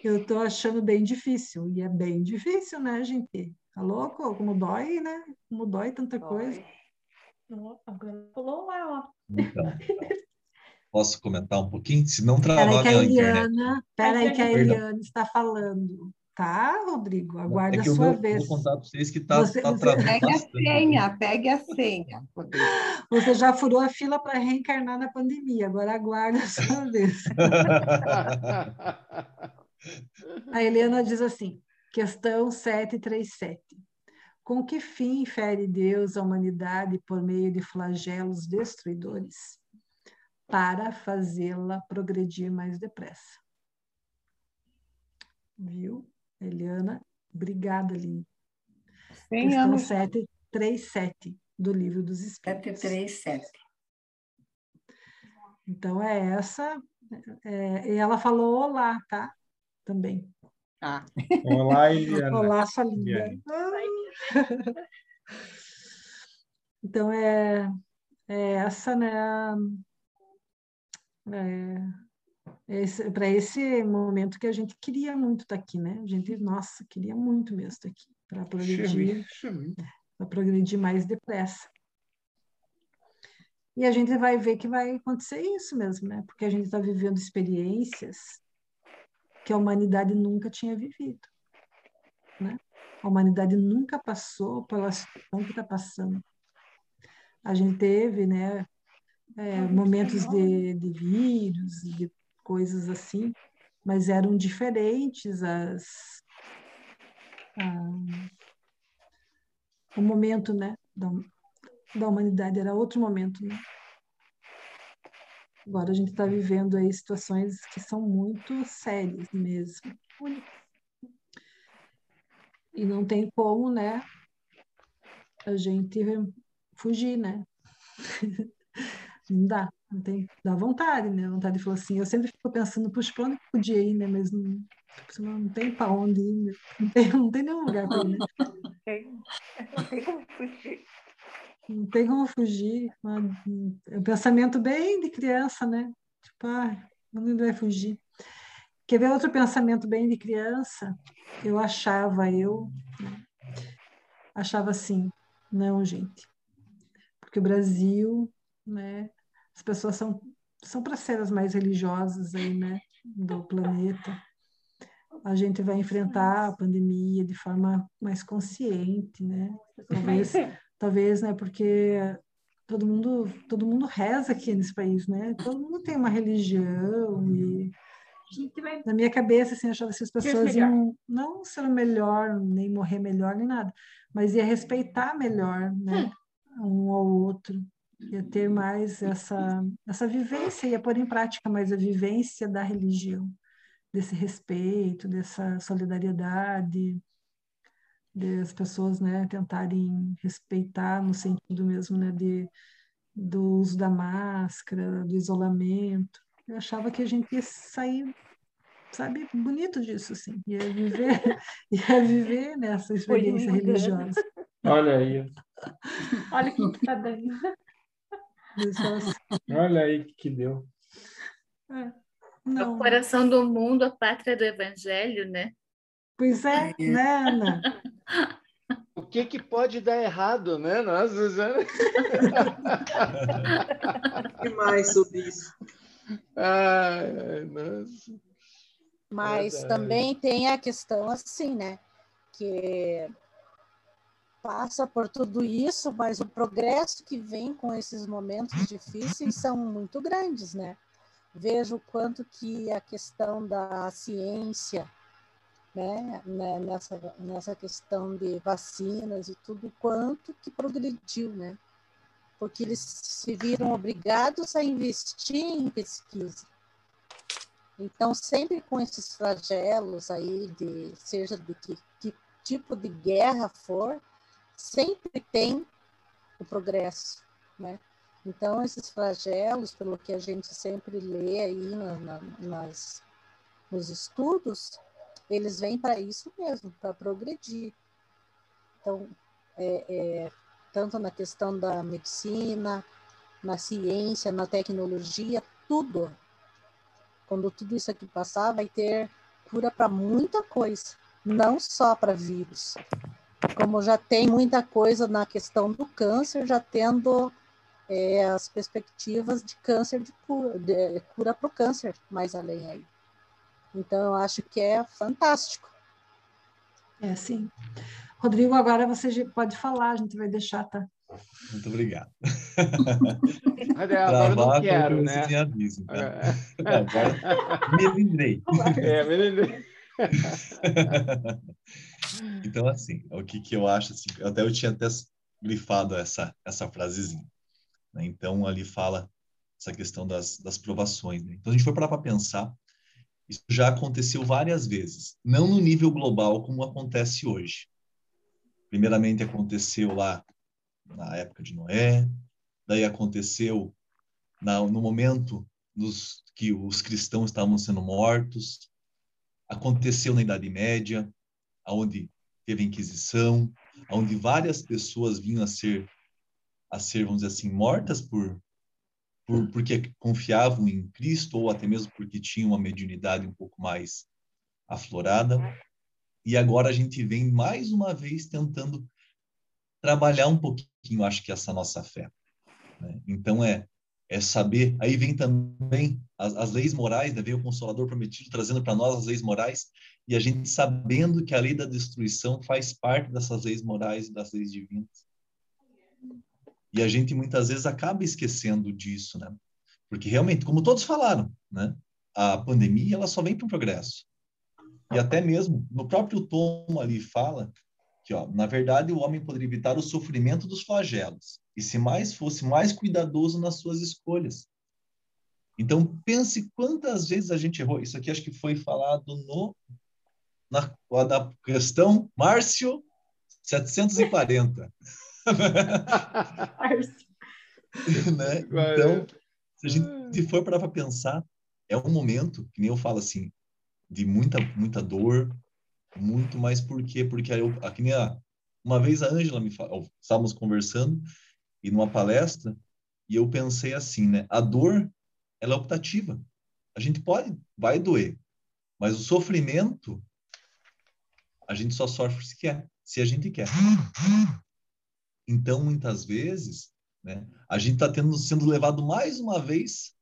eu tô achando bem difícil, e é bem difícil, né, gente? Tá louco? Como dói, né? Como dói tanta coisa. Ó, Agora falou lá, ó. Então, posso comentar um pouquinho? Se não travar que a internet. Eliana, peraí que a Perdão. Eliana está falando, tá, Rodrigo? Aguarda É a sua vou, vez. vou contar para vocês que tá, Você- tá travando Pegue a senha, pegue a senha. Rodrigo. Você já furou a fila para reencarnar na pandemia, agora aguarda a sua vez. A Helena diz assim: Questão 737. Com que fim fere Deus a humanidade por meio de flagelos destruidores? Para fazê-la progredir mais depressa. Viu, Eliana? Obrigada, Lili. Questão anos. 737 do Livro dos Espíritos. 737. Então, é essa. É, e ela falou olá, tá? Também. Ah. Olá, Eliana. Olá, sua linda. Então, é, é essa, né? É, esse, para esse momento que a gente queria muito estar aqui, né? A gente, nossa, queria muito mesmo estar aqui, para progredir, para progredir mais depressa. E a gente vai ver que vai acontecer isso mesmo, né? Porque a gente está vivendo experiências que a humanidade nunca tinha vivido, né? A humanidade nunca passou pela situação que está passando. A gente teve, né, é, momentos de, de vírus, de coisas assim, mas eram diferentes as o momento, né, da, da humanidade era outro momento, né? Agora a gente está vivendo aí situações que são muito sérias mesmo. E não tem como, né, a gente fugir, né? não dá, não tem, dá vontade, né? Vontade de falar assim, eu sempre fico pensando, puxa, para onde eu podia ir, né? Mas não, não tem para onde ir, não tem, não tem nenhum lugar para ir, né? Não tem como fugir. Não tem como fugir. É um pensamento bem de criança, né? Tipo, ah, não vai fugir. Quer ver outro pensamento bem de criança? Eu achava, eu né? achava assim, não, gente, porque o Brasil, né? As pessoas são são para ser as mais religiosas aí, né? Do planeta. A gente vai enfrentar a pandemia de forma mais consciente, né? Talvez talvez, né, porque todo mundo, todo mundo reza aqui nesse país, né? Todo mundo tem uma religião e na minha cabeça, assim, eu achava que as pessoas iam não ser melhor, nem morrer melhor, nem nada, mas ia respeitar melhor, né, um ao outro, ia ter mais essa, essa vivência, ia pôr em prática mais a vivência da religião, desse respeito, dessa solidariedade, das pessoas né, tentarem respeitar no sentido mesmo né, de, do uso da máscara, do isolamento. Eu achava que a gente ia sair, sabe, bonito disso, assim, ia viver, ia viver nessa experiência religiosa. Olha aí. Olha que tá dando. Olha aí que deu. É. Não. O coração do mundo, a pátria do evangelho, né? Pois é, é. né, Ana? O que, que pode dar errado, né? Nossa, Suzana. que mais sobre isso? Ai, nossa. Mas Verdade. também tem a questão assim, né? Que passa por tudo isso, mas o progresso que vem com esses momentos difíceis são muito grandes, né? Vejo o quanto que a questão da ciência, né, né, nessa, nessa questão de vacinas e tudo quanto que progrediu, né? Porque eles se viram obrigados a investir em pesquisa. Então, sempre com esses flagelos aí, de, seja de que, que tipo de guerra for, sempre tem o progresso, né? Então, esses flagelos, pelo que a gente sempre lê aí na, na, nas, nos estudos, eles vêm para isso mesmo, para progredir. Então, é, é, tanto na questão da medicina, na ciência, na tecnologia, tudo. Quando tudo isso aqui passar, vai ter cura para muita coisa, não só para vírus. Como já tem muita coisa na questão do câncer, já tendo é, as perspectivas de câncer, de cura, de cura para o câncer mais além aí. Então, eu acho que é fantástico. É, sim. Rodrigo, agora você pode falar, a gente vai deixar, tá? Muito obrigado. Agora eu não quero, né? Aviso, tá? é. Agora me lembrei. É, me lembrei. então, assim, o que, que eu acho, assim, até eu tinha até grifado essa, essa frasezinha. Né? Então, ali fala essa questão das, das provações. Né? Então, a gente foi parar para pensar, isso já aconteceu várias vezes, não no nível global como acontece hoje. Primeiramente, aconteceu lá na época de Noé, daí aconteceu na, no momento nos, que os cristãos estavam sendo mortos, aconteceu na Idade Média, onde teve a Inquisição, onde várias pessoas vinham a ser, a ser vamos dizer assim, mortas por, por porque confiavam em Cristo ou até mesmo porque tinham uma mediunidade um pouco mais aflorada. E agora a gente vem mais uma vez tentando trabalhar um pouquinho, acho que essa nossa fé. Né? Então é é saber. Aí vem também as, as leis morais, né? veio o Consolador prometido trazendo para nós as leis morais e a gente sabendo que a lei da destruição faz parte dessas leis morais e das leis divinas. E a gente muitas vezes acaba esquecendo disso, né? Porque realmente, como todos falaram, né? A pandemia ela só vem para o progresso. E até mesmo no próprio tom ali fala que, ó, na verdade, o homem poderia evitar o sofrimento dos flagelos e se mais fosse mais cuidadoso nas suas escolhas. Então pense quantas vezes a gente errou. Isso aqui acho que foi falado no na, na questão Márcio 740. né? Então, se a gente for para pensar, é um momento, que nem eu falo assim, de muita, muita dor, muito mais por quê? Porque eu, aqui nem a, uma vez a Ângela me falou, estávamos conversando e numa palestra, e eu pensei assim, né? A dor, ela é optativa. A gente pode, vai doer, mas o sofrimento, a gente só sofre se quer, se a gente quer. Então, muitas vezes, né, a gente está sendo levado mais uma vez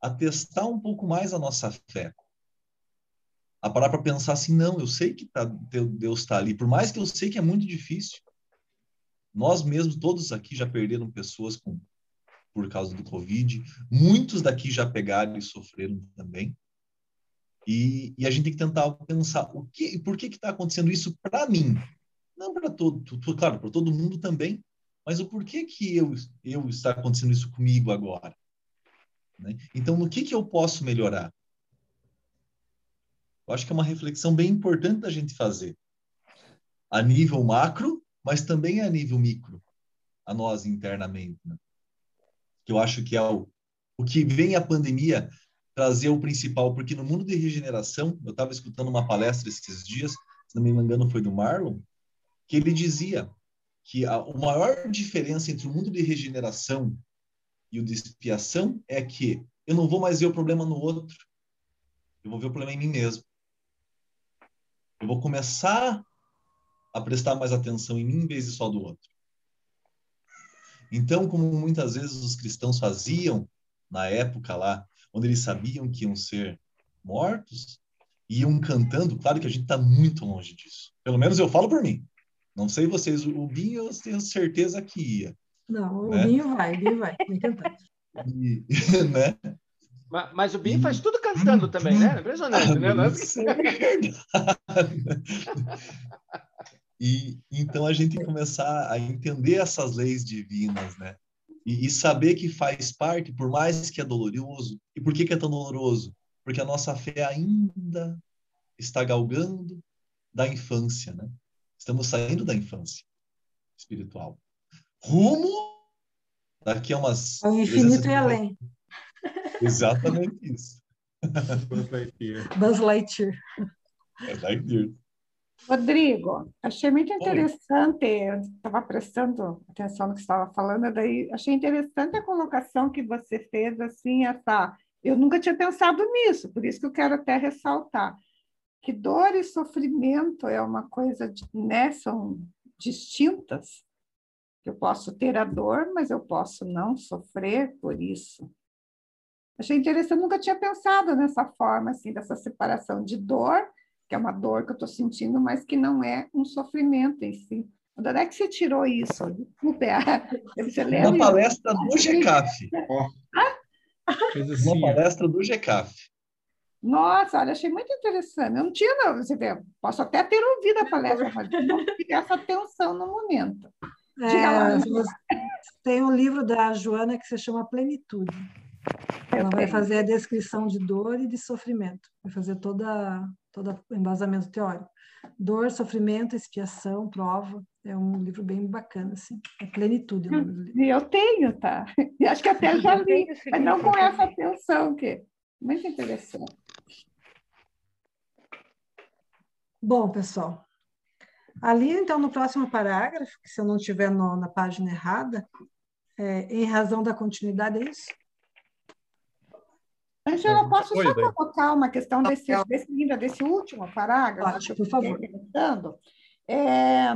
a testar um pouco mais a nossa fé. A parar para pensar assim, não, eu sei que tá, Deus está ali, por mais que eu sei que é muito difícil. Nós mesmos, todos aqui já perderam pessoas com, por causa do Covid. Muitos daqui já pegaram e sofreram também. E, e, a gente tem que tentar pensar o que, por que está acontecendo isso para mim, não para todo, claro, para todo mundo também, mas o porquê que eu, eu está acontecendo isso comigo agora. Né? Então, no que que eu posso melhorar? Eu acho que é uma reflexão bem importante da gente fazer a nível macro, mas também a nível micro, a nós internamente. Né? Que eu acho que é o, o que vem a pandemia trazer o principal, porque no mundo de regeneração, eu estava escutando uma palestra esses dias, se não me engano foi do Marlon, que ele dizia que a, a maior diferença entre o mundo de regeneração e o de expiação é que eu não vou mais ver o problema no outro, eu vou ver o problema em mim mesmo. Eu vou começar a prestar mais atenção em mim em vez de só do outro. Então, como muitas vezes os cristãos faziam na época lá, onde eles sabiam que iam ser mortos, iam cantando, claro que a gente está muito longe disso. Pelo menos eu falo por mim. Não sei vocês, o Binho eu tenho certeza que ia. Não, né? o Binho vai, o Binho vai, vai cantar. E, né? Mas, mas, o Binho faz tudo cantando também, né? Impressionante, né? Isso é verdade. E então a gente começar a entender essas leis divinas, né? E, e, saber que faz parte, por mais que é doloroso. E por que, que é tão doloroso? Porque a nossa fé ainda está galgando da infância, né? Estamos saindo da infância espiritual. Rumo daqui a umas. Ao infinito e além. Exatamente isso. Buzz Lightyear. Buzz Lightyear. Buzz Lightyear. Rodrigo, achei muito interessante, estava prestando atenção no que estava falando, daí achei interessante a colocação que você fez, assim, essa... Eu nunca tinha pensado nisso, por isso que eu quero até ressaltar que dor e sofrimento é uma coisa, né, são distintas. Eu posso ter a dor, mas eu posso não sofrer por isso. Achei interessante, nunca tinha pensado nessa forma, assim, dessa separação de dor que é uma dor que eu estou sentindo, mas que não é um sofrimento em si. Onde é que você tirou isso? Desculpe, você lembra? Uma palestra do GECAF. Uma palestra do GECAF. Nossa, olha, achei muito interessante. Eu não tinha, não, você vê, posso até ter ouvido a palestra, mas não tive essa atenção no momento. É, tem um livro da Joana que se chama Plenitude. Ela vai fazer a descrição de dor e de sofrimento, vai fazer toda todo o embasamento teórico. Dor, sofrimento, expiação, prova. É um livro bem bacana, assim. É plenitude. E eu tenho, tá? E acho que até já li, mas não com essa atenção, que é muito interessante. Bom, pessoal, ali, então, no próximo parágrafo, que se eu não estiver na página errada, é, em razão da continuidade, é isso? Angela, posso só colocar uma questão desse, desse, desse último parágrafo? Pode, por favor. É,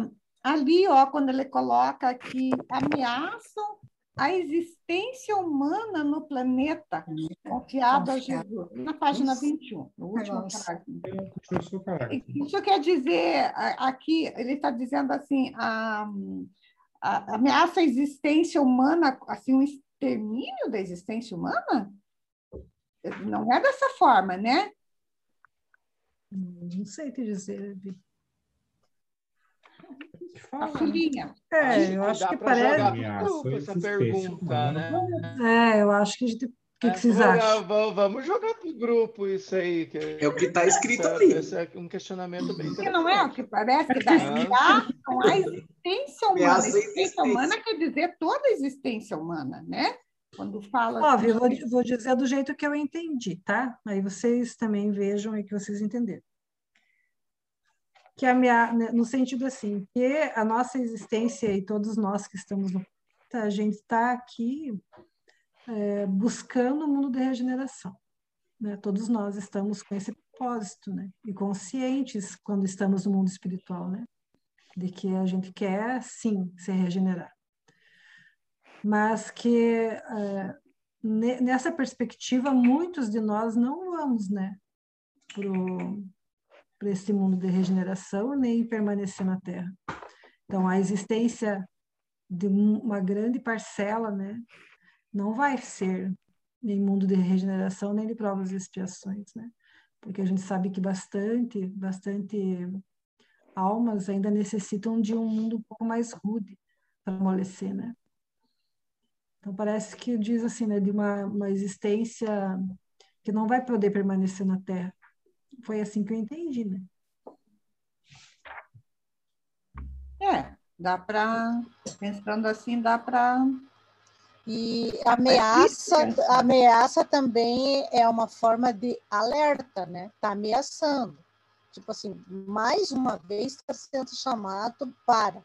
ali, ó, quando ele coloca que ameaçam a existência humana no planeta confiado a Jesus, na página 21, no último parágrafo. Isso quer dizer, aqui, ele está dizendo assim, a, a, ameaça a existência humana, assim, um extermínio da existência humana? Não é dessa forma, né? Não sei te dizer, Vi. A filhinha. É, eu acho que parece. Grupo, essa pergunta, né? É, eu acho que a gente. O que, que vocês acham? Vamos, vamos jogar para o grupo isso aí. Que é o que está escrito essa, ali. Esse é um questionamento bem interessante. não é o que parece que dá com a existência humana. A existência humana quer dizer toda a existência humana, né? Quando fala. Óbvio, assim, vou, vou dizer do jeito que eu entendi, tá? Aí vocês também vejam e que vocês entenderam que a minha, né, no sentido assim, que a nossa existência e todos nós que estamos no a gente está aqui é, buscando o mundo da regeneração. Né? Todos nós estamos com esse propósito, né? E conscientes quando estamos no mundo espiritual, né? De que a gente quer, sim, se regenerar. Mas que é, nessa perspectiva, muitos de nós não vamos, né? Para esse mundo de regeneração nem permanecer na Terra. Então, a existência de uma grande parcela, né, não vai ser nem mundo de regeneração nem de provas e expiações, né? Porque a gente sabe que bastante, bastante almas ainda necessitam de um mundo um pouco mais rude para amolecer, né? Então parece que diz assim, né, de uma, uma existência que não vai poder permanecer na Terra, foi assim que eu entendi, né? É, dá para, pensando assim, dá para. E ameaça, ameaça também é uma forma de alerta, né? Está ameaçando. Tipo assim, mais uma vez está sendo chamado para.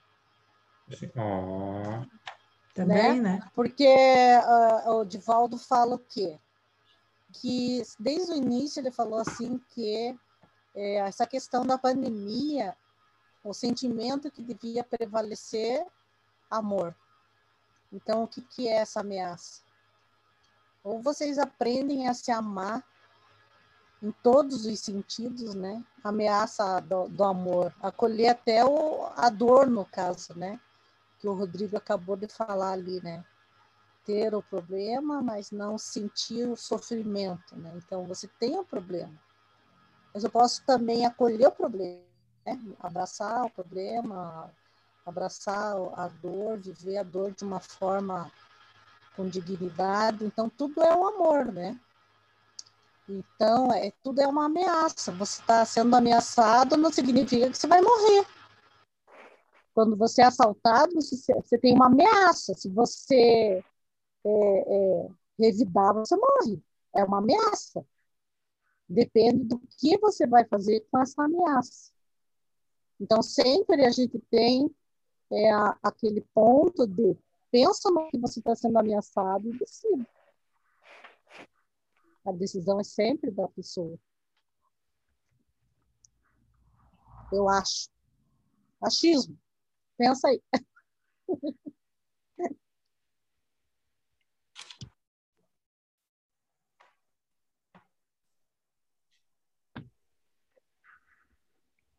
Oh. Também, né? né? Porque uh, o Divaldo fala o quê? Que desde o início ele falou assim que é, essa questão da pandemia, o sentimento que devia prevalecer, amor. Então, o que, que é essa ameaça? Ou vocês aprendem a se amar em todos os sentidos, né? Ameaça do, do amor, acolher até o, a dor, no caso, né? Que o Rodrigo acabou de falar ali, né? Ter o problema, mas não sentir o sofrimento, né? Então, você tem um problema. Mas eu posso também acolher o problema, né? abraçar o problema, abraçar a dor, viver a dor de uma forma com dignidade. Então, tudo é o amor, né? Então, é, tudo é uma ameaça. Você está sendo ameaçado não significa que você vai morrer. Quando você é assaltado, você, você tem uma ameaça. Se você é, é, revidar, você morre. É uma ameaça. Depende do que você vai fazer com essa ameaça. Então, sempre a gente tem é, aquele ponto de pensa no que você está sendo ameaçado e decide. A decisão é sempre da pessoa. Eu acho. Achismo. Pensa aí.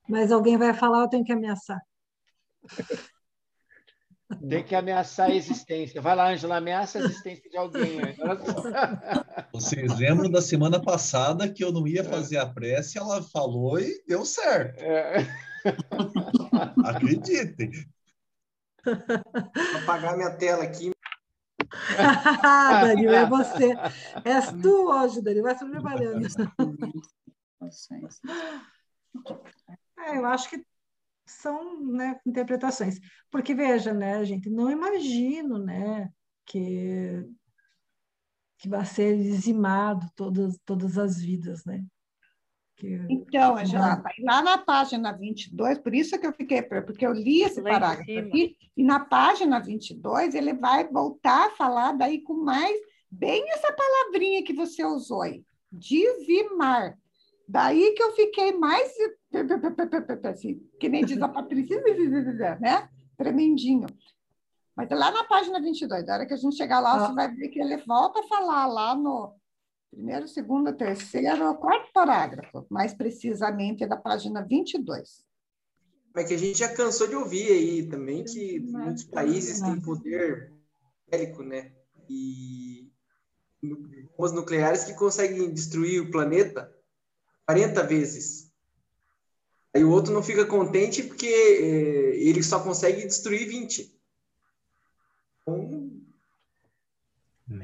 Mas alguém vai falar, eu tenho que ameaçar. Tem que ameaçar a existência. Vai lá, Ângela, ameaça a existência de alguém. Vocês lembram da semana passada que eu não ia fazer a prece, ela falou e deu certo. É. Acreditem. Vou apagar minha tela aqui. Danilo, é você. És tu hoje, Danilo. Vai se trabalhando. É, eu acho que são né, interpretações. Porque, veja, né, gente, não imagino né, que, que vai ser dizimado todas, todas as vidas, né? Que, então, Angela, lá na página 22, por isso que eu fiquei, porque eu li esse lá parágrafo aqui, e na página 22 ele vai voltar a falar daí com mais, bem essa palavrinha que você usou aí, dizimar. Daí que eu fiquei mais, assim, que nem diz a Patrícia, né? Tremendinho. Mas é lá na página 22, da hora que a gente chegar lá, ah. você vai ver que ele volta a falar lá no primeiro, segundo, terceiro, quarto parágrafo, mais precisamente é da página 22. É que a gente já cansou de ouvir aí também que muitos países têm poder bélico, né? E bombas nucleares que conseguem destruir o planeta 40 vezes. Aí o outro não fica contente porque é, ele só consegue destruir 20. Então,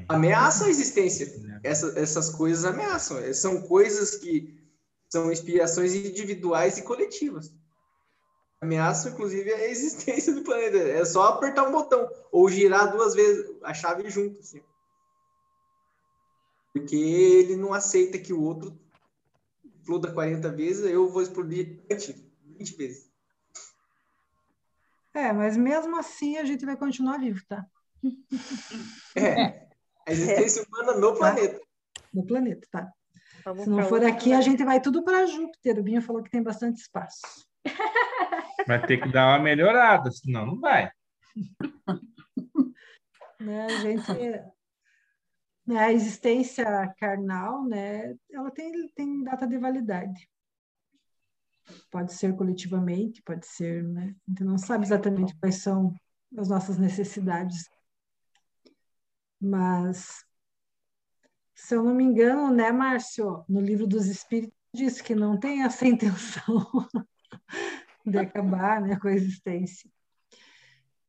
ameaça a existência. Essa, essas coisas ameaçam. É, são coisas que são inspirações individuais e coletivas. Ameaçam, inclusive, a existência do planeta. É só apertar um botão ou girar duas vezes a chave junto. Assim. Porque ele não aceita que o outro exploda 40 vezes, eu vou explodir 20, 20 vezes. É, mas mesmo assim a gente vai continuar vivo, tá? É, a existência é. humana no tá? planeta. No planeta, tá. Vamos Se não for aqui, a gente vai tudo para Júpiter. O Binho falou que tem bastante espaço. Vai ter que dar uma melhorada, senão não vai. né, a gente né, a existência carnal, né, ela tem, tem data de validade. Pode ser coletivamente, pode ser, né? A gente não sabe exatamente quais são as nossas necessidades. Mas, se eu não me engano, né, Márcio, no livro dos Espíritos diz que não tem essa intenção de acabar né, com a existência.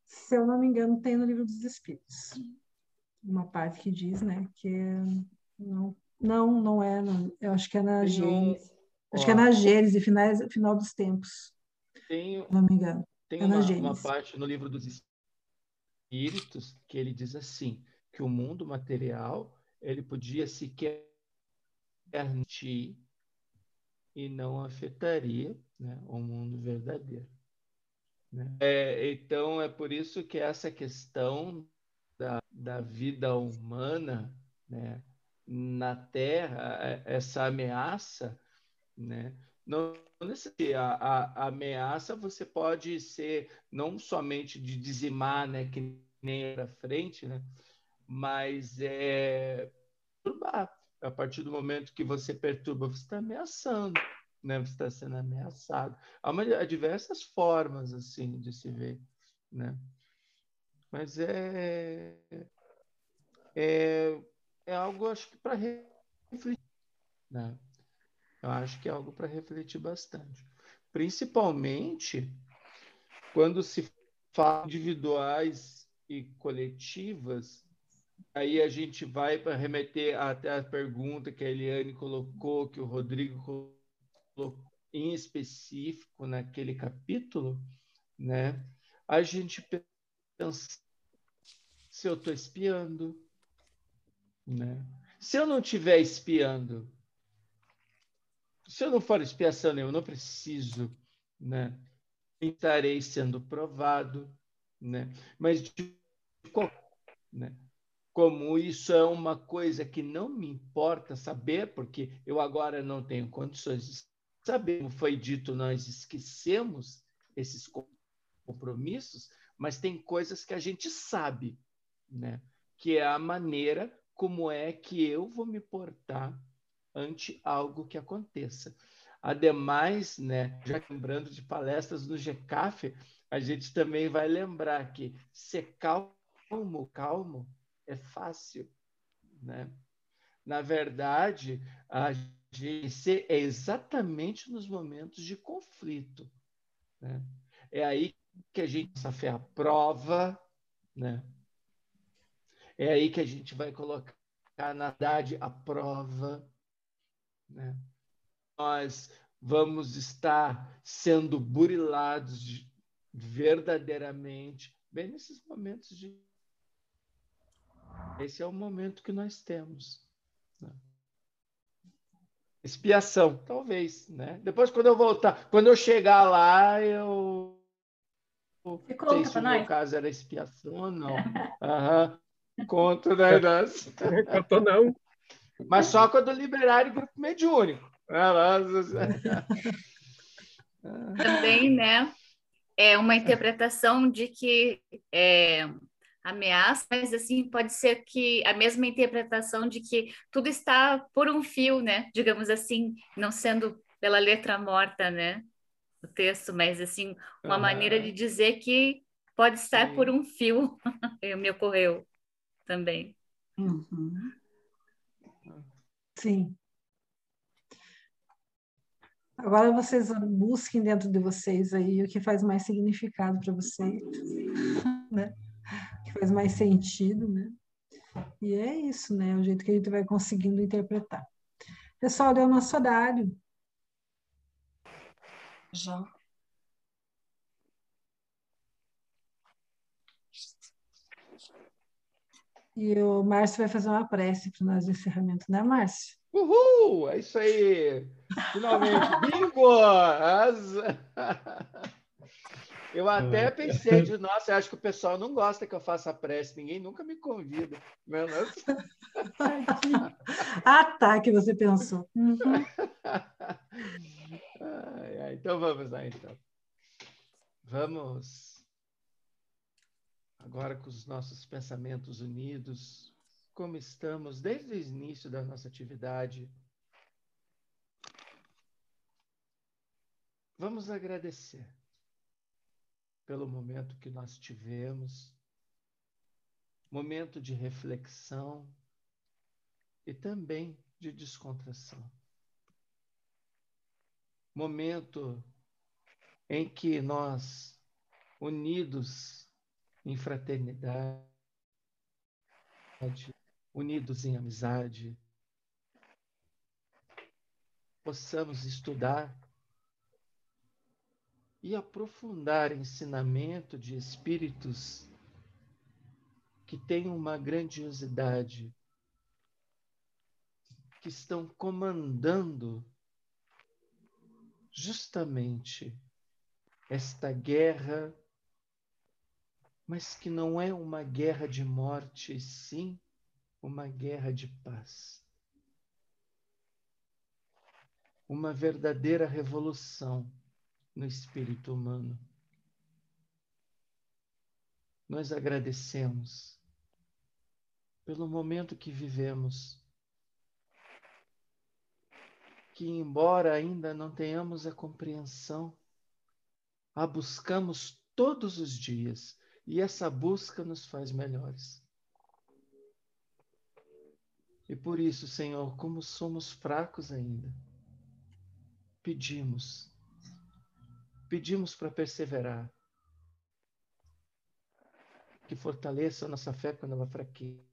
Se eu não me engano, tem no livro dos Espíritos uma parte que diz, né, que não, não, não é, não, eu acho que é na Gênesis. Acho que é na Gênesis, finais, final dos tempos. Tem, não me engano. Tem é uma, uma parte no livro dos Espíritos que ele diz assim, que o mundo material ele podia sequer garantir e não afetaria né, o mundo verdadeiro. Né? É, então, é por isso que essa questão da, da vida humana né, na Terra, é, essa ameaça, né, não necessariamente a, a, ameaça você pode ser não somente de dizimar, né, que nem era frente, né, mas é perturbar. A partir do momento que você perturba, você está ameaçando, né? Você está sendo ameaçado. Há, uma, há diversas formas assim de se ver, né? Mas é, é, é algo, acho que, para refletir. Né? Eu acho que é algo para refletir bastante. Principalmente quando se fala individuais e coletivas, aí a gente vai para remeter até a pergunta que a Eliane colocou, que o Rodrigo colocou em específico naquele capítulo, né? A gente pensa se eu estou espiando, né? Se eu não estiver espiando, se eu não for expiação eu não preciso, né? Estarei sendo provado, né? Mas de, né? como isso é uma coisa que não me importa saber, porque eu agora não tenho condições de saber, como foi dito, nós esquecemos esses compromissos, mas tem coisas que a gente sabe né? Que é a maneira como é que eu vou me portar ante algo que aconteça. Ademais, né, já lembrando de palestras no GCAF, a gente também vai lembrar que ser calmo, calmo é fácil, né? na verdade, a gente é exatamente nos momentos de conflito. Né? É aí que a gente, essa fé à prova, né? É aí que a gente vai colocar na verdade a prova, né? Nós vamos estar sendo burilados de, verdadeiramente bem nesses momentos de esse é o momento que nós temos. Né? Expiação, talvez, né? Depois, quando eu voltar, quando eu chegar lá, eu não sei se o meu caso era expiação ou não. Aham. Conto, né, Inácio? Contou não. Mas só quando liberarem o grupo mediúnico. Também, né? É uma interpretação de que é, ameaça, mas assim pode ser que a mesma interpretação de que tudo está por um fio, né? Digamos assim, não sendo pela letra morta, né? O texto, mas assim uma maneira de dizer que pode estar Sim. por um fio. Me ocorreu também. Uhum. Sim. Agora vocês busquem dentro de vocês aí o que faz mais significado para vocês, né? O que faz mais sentido, né? E é isso, né? É o jeito que a gente vai conseguindo interpretar. Pessoal, deu nosso horário. Já. E o Márcio vai fazer uma prece para nós de encerramento, né, Márcio? Uhul! É isso aí! Finalmente! Bingo! As... Eu até pensei de, nossa, acho que o pessoal não gosta que eu faça prece, ninguém nunca me convida. Meu ah, tá, que você pensou. Uhum. Então vamos lá, então. Vamos agora com os nossos pensamentos unidos, como estamos desde o início da nossa atividade. Vamos agradecer pelo momento que nós tivemos, momento de reflexão e também de descontração. Momento em que nós, unidos em fraternidade, unidos em amizade, possamos estudar e aprofundar ensinamento de espíritos que têm uma grandiosidade, que estão comandando justamente esta guerra, mas que não é uma guerra de morte, sim uma guerra de paz. Uma verdadeira revolução no espírito humano. Nós agradecemos pelo momento que vivemos, que, embora ainda não tenhamos a compreensão, a buscamos todos os dias e essa busca nos faz melhores. E por isso, Senhor, como somos fracos ainda, pedimos, pedimos para perseverar, que fortaleça a nossa fé quando ela fraqueja.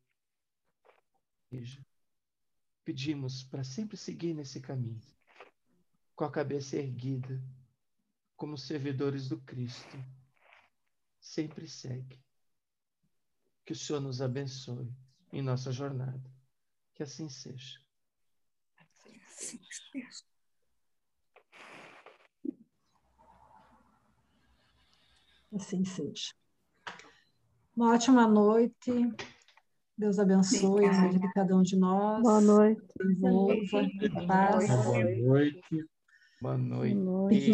Pedimos para sempre seguir nesse caminho, com a cabeça erguida, como servidores do Cristo. Sempre segue. Que o Senhor nos abençoe em nossa jornada. Que assim seja. Assim seja. Assim seja. Uma ótima noite. Deus abençoe a vida de cada um de nós. Boa noite. Envolva, paz. Boa noite. Boa noite. Boa noite.